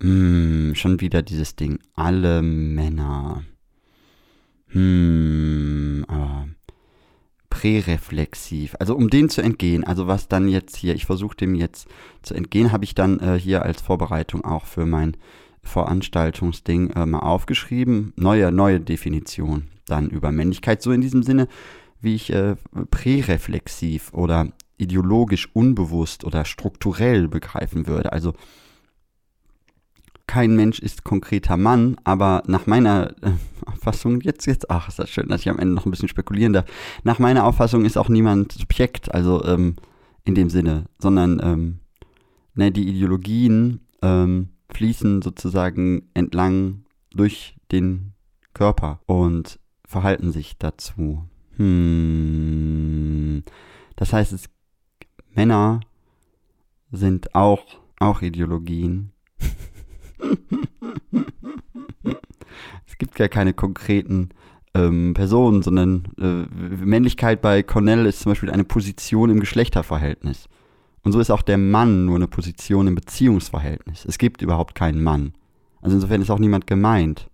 Hm, schon wieder dieses Ding, alle Männer. Hm, aber präreflexiv. Also um den zu entgehen, also was dann jetzt hier, ich versuche dem jetzt zu entgehen, habe ich dann äh, hier als Vorbereitung auch für mein Veranstaltungsding äh, mal aufgeschrieben. Neue, neue Definition dann über Männlichkeit, so in diesem Sinne, wie ich äh, präreflexiv oder ideologisch unbewusst oder strukturell begreifen würde. Also kein Mensch ist konkreter Mann, aber nach meiner äh, Auffassung, jetzt, jetzt, ach, ist das schön, dass ich am Ende noch ein bisschen spekulieren darf. Nach meiner Auffassung ist auch niemand Subjekt, also ähm, in dem Sinne, sondern ähm, ne, die Ideologien ähm, fließen sozusagen entlang durch den Körper und verhalten sich dazu. Hm. Das heißt, es, Männer sind auch, auch Ideologien. es gibt gar keine konkreten ähm, Personen, sondern äh, Männlichkeit bei Cornell ist zum Beispiel eine Position im Geschlechterverhältnis. Und so ist auch der Mann nur eine Position im Beziehungsverhältnis. Es gibt überhaupt keinen Mann. Also insofern ist auch niemand gemeint.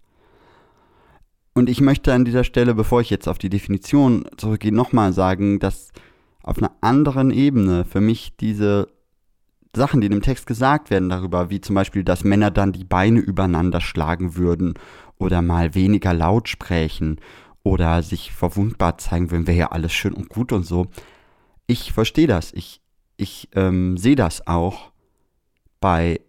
Und ich möchte an dieser Stelle, bevor ich jetzt auf die Definition zurückgehe, nochmal sagen, dass auf einer anderen Ebene für mich diese Sachen, die in dem Text gesagt werden darüber, wie zum Beispiel, dass Männer dann die Beine übereinander schlagen würden oder mal weniger laut sprechen oder sich verwundbar zeigen würden, wäre ja alles schön und gut und so. Ich verstehe das. Ich, ich ähm, sehe das auch bei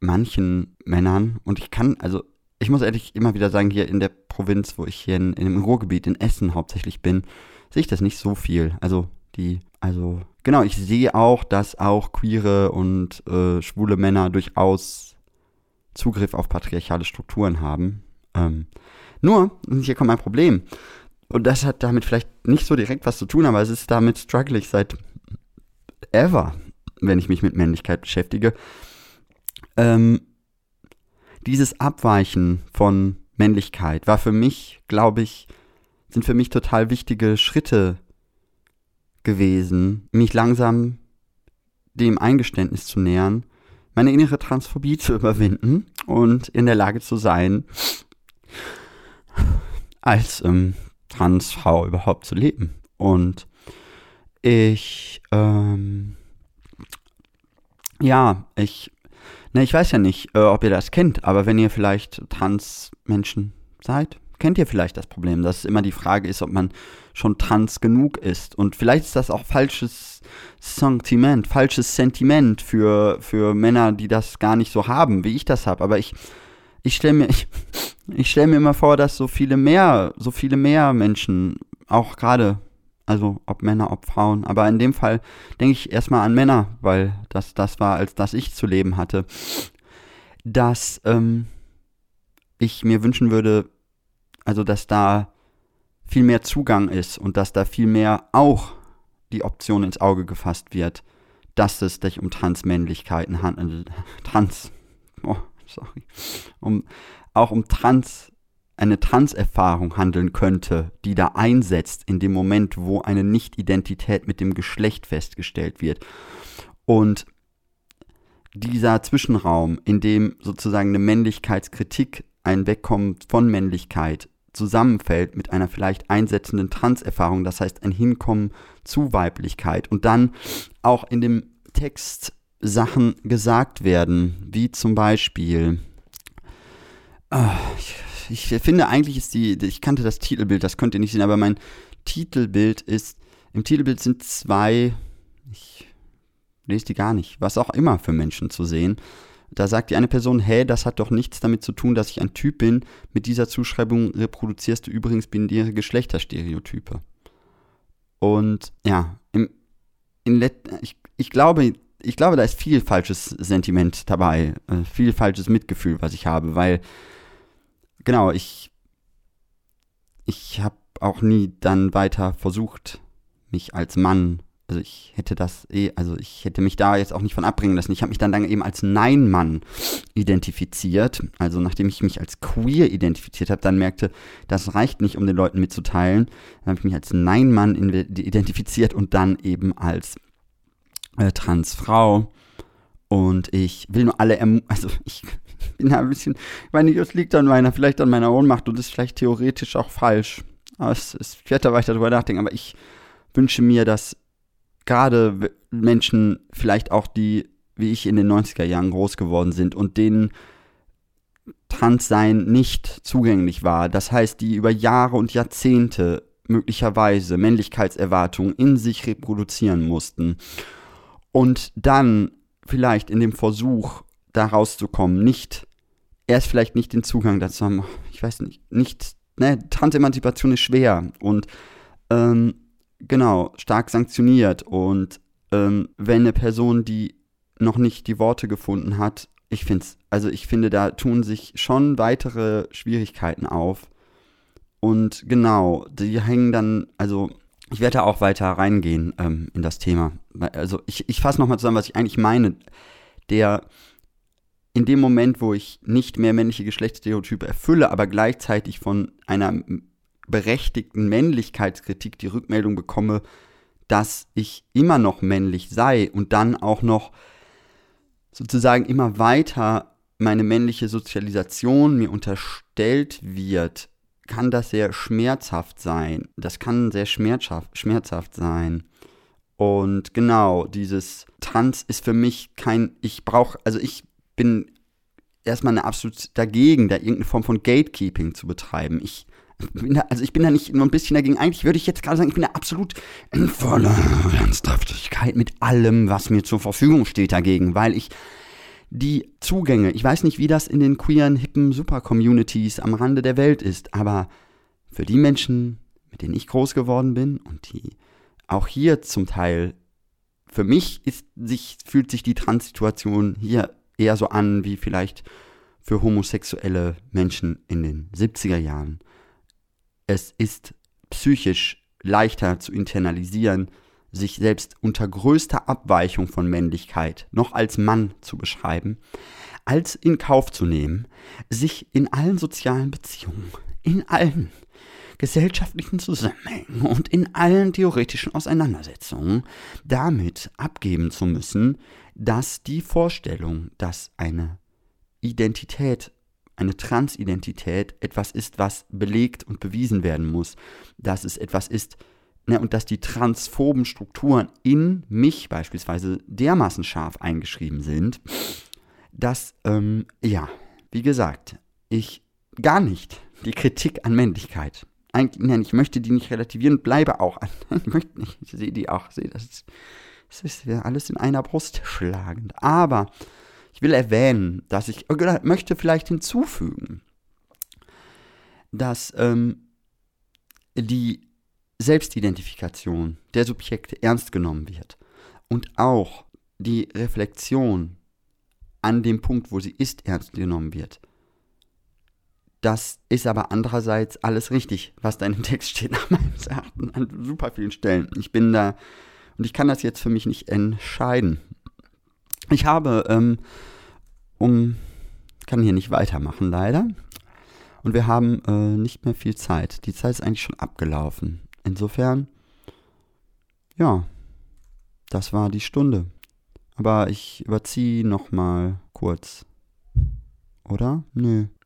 manchen Männern und ich kann, also ich muss ehrlich immer wieder sagen, hier in der Provinz, wo ich hier in, in im Ruhrgebiet in Essen hauptsächlich bin, sehe ich das nicht so viel. Also die, also genau, ich sehe auch, dass auch queere und äh, schwule Männer durchaus Zugriff auf patriarchale Strukturen haben. Ähm, nur, hier kommt mein Problem. Und das hat damit vielleicht nicht so direkt was zu tun, aber es ist damit struggle ich seit ever, wenn ich mich mit Männlichkeit beschäftige. Ähm, dieses Abweichen von Männlichkeit war für mich, glaube ich, sind für mich total wichtige Schritte gewesen, mich langsam dem Eingeständnis zu nähern, meine innere Transphobie zu überwinden und in der Lage zu sein, als ähm, Transfrau überhaupt zu leben. Und ich, ähm, ja, ich, ne, ich weiß ja nicht, äh, ob ihr das kennt, aber wenn ihr vielleicht Transmenschen seid, kennt ihr vielleicht das Problem, dass immer die Frage ist, ob man schon trans genug ist. Und vielleicht ist das auch falsches Sentiment, falsches Sentiment für, für Männer, die das gar nicht so haben, wie ich das habe. Aber ich, ich stelle mir, ich, ich stelle mir immer vor, dass so viele mehr, so viele mehr Menschen, auch gerade also ob Männer, ob Frauen. Aber in dem Fall denke ich erstmal an Männer, weil das das war, als das ich zu leben hatte. Dass ähm, ich mir wünschen würde, also dass da viel mehr Zugang ist und dass da viel mehr auch die Option ins Auge gefasst wird, dass es sich um Transmännlichkeiten handelt. Trans. Oh, sorry. Um, auch um Trans eine Transerfahrung handeln könnte, die da einsetzt in dem Moment, wo eine Nicht-Identität mit dem Geschlecht festgestellt wird. Und dieser Zwischenraum, in dem sozusagen eine Männlichkeitskritik, ein Wegkommen von Männlichkeit zusammenfällt mit einer vielleicht einsetzenden Transerfahrung, das heißt ein Hinkommen zu Weiblichkeit und dann auch in dem Text Sachen gesagt werden, wie zum Beispiel, oh, ich ich finde eigentlich ist die, ich kannte das Titelbild, das könnt ihr nicht sehen, aber mein Titelbild ist, im Titelbild sind zwei, ich lese die gar nicht, was auch immer für Menschen zu sehen. Da sagt die eine Person, hey, das hat doch nichts damit zu tun, dass ich ein Typ bin. Mit dieser Zuschreibung reproduzierst du übrigens binäre Geschlechterstereotype. Und ja, im, in ich, ich glaube, ich glaube, da ist viel falsches Sentiment dabei, äh, viel falsches Mitgefühl, was ich habe, weil genau, ich, ich habe auch nie dann weiter versucht, mich als Mann, also ich hätte das eh, also ich hätte mich da jetzt auch nicht von abbringen lassen. Ich habe mich dann, dann eben als Nein-Mann identifiziert. Also nachdem ich mich als queer identifiziert habe, dann merkte, das reicht nicht, um den Leuten mitzuteilen. Dann habe ich mich als Nein-Mann identifiziert und dann eben als äh, Transfrau. Und ich will nur alle, also ich bin da ein bisschen, ich meine, das liegt an meiner, vielleicht an meiner Ohnmacht und ist vielleicht theoretisch auch falsch. Aber es, es, ich werde da weiter drüber nachdenken, aber ich wünsche mir, dass gerade Menschen, vielleicht auch die, wie ich in den 90er Jahren groß geworden sind und denen Transsein nicht zugänglich war, das heißt, die über Jahre und Jahrzehnte möglicherweise Männlichkeitserwartungen in sich reproduzieren mussten. Und dann vielleicht in dem Versuch, da rauszukommen, nicht, erst vielleicht nicht den Zugang dazu haben, ich weiß nicht, nicht, ne, Transemanzipation ist schwer und ähm, genau, stark sanktioniert und ähm, wenn eine Person, die noch nicht die Worte gefunden hat, ich finde also ich finde, da tun sich schon weitere Schwierigkeiten auf. Und genau, die hängen dann, also ich werde da auch weiter reingehen ähm, in das Thema. Also ich, ich fasse nochmal zusammen, was ich eigentlich meine. Der in dem Moment, wo ich nicht mehr männliche Geschlechtsstereotype erfülle, aber gleichzeitig von einer berechtigten Männlichkeitskritik die Rückmeldung bekomme, dass ich immer noch männlich sei und dann auch noch sozusagen immer weiter meine männliche Sozialisation mir unterstellt wird, kann das sehr schmerzhaft sein. Das kann sehr schmerzhaft, schmerzhaft sein. Und genau, dieses Trans ist für mich kein, ich brauche, also ich bin erstmal absolut dagegen, da irgendeine Form von Gatekeeping zu betreiben. Ich bin da, also ich bin da nicht nur ein bisschen dagegen. Eigentlich würde ich jetzt gerade sagen, ich bin da absolut in voller Ernsthaftigkeit mit allem, was mir zur Verfügung steht dagegen, weil ich die Zugänge, ich weiß nicht, wie das in den queeren, hippen Super-Communities am Rande der Welt ist, aber für die Menschen, mit denen ich groß geworden bin und die auch hier zum Teil, für mich ist sich, fühlt sich die Transsituation hier eher so an wie vielleicht für homosexuelle Menschen in den 70er Jahren. Es ist psychisch leichter zu internalisieren, sich selbst unter größter Abweichung von Männlichkeit noch als Mann zu beschreiben, als in Kauf zu nehmen, sich in allen sozialen Beziehungen, in allen gesellschaftlichen Zusammenhängen und in allen theoretischen Auseinandersetzungen damit abgeben zu müssen, dass die Vorstellung, dass eine Identität, eine Transidentität etwas ist, was belegt und bewiesen werden muss, dass es etwas ist, Ne, und dass die transphoben Strukturen in mich beispielsweise dermaßen scharf eingeschrieben sind, dass, ähm, ja, wie gesagt, ich gar nicht die Kritik an Männlichkeit, eigentlich, nein, ich möchte die nicht relativieren, bleibe auch an, ich möchte nicht, ich sehe die auch, sehe das, das ist alles in einer Brust schlagend, aber ich will erwähnen, dass ich, oder möchte vielleicht hinzufügen, dass ähm, die Selbstidentifikation der Subjekte ernst genommen wird und auch die Reflexion an dem Punkt, wo sie ist, ernst genommen wird. Das ist aber andererseits alles richtig, was da in dem Text steht, nach meinem Erachtens an super vielen Stellen. Ich bin da und ich kann das jetzt für mich nicht entscheiden. Ich habe, ähm, um, kann hier nicht weitermachen leider. Und wir haben äh, nicht mehr viel Zeit. Die Zeit ist eigentlich schon abgelaufen. Insofern, ja, das war die Stunde. Aber ich überziehe nochmal kurz. Oder? Nö.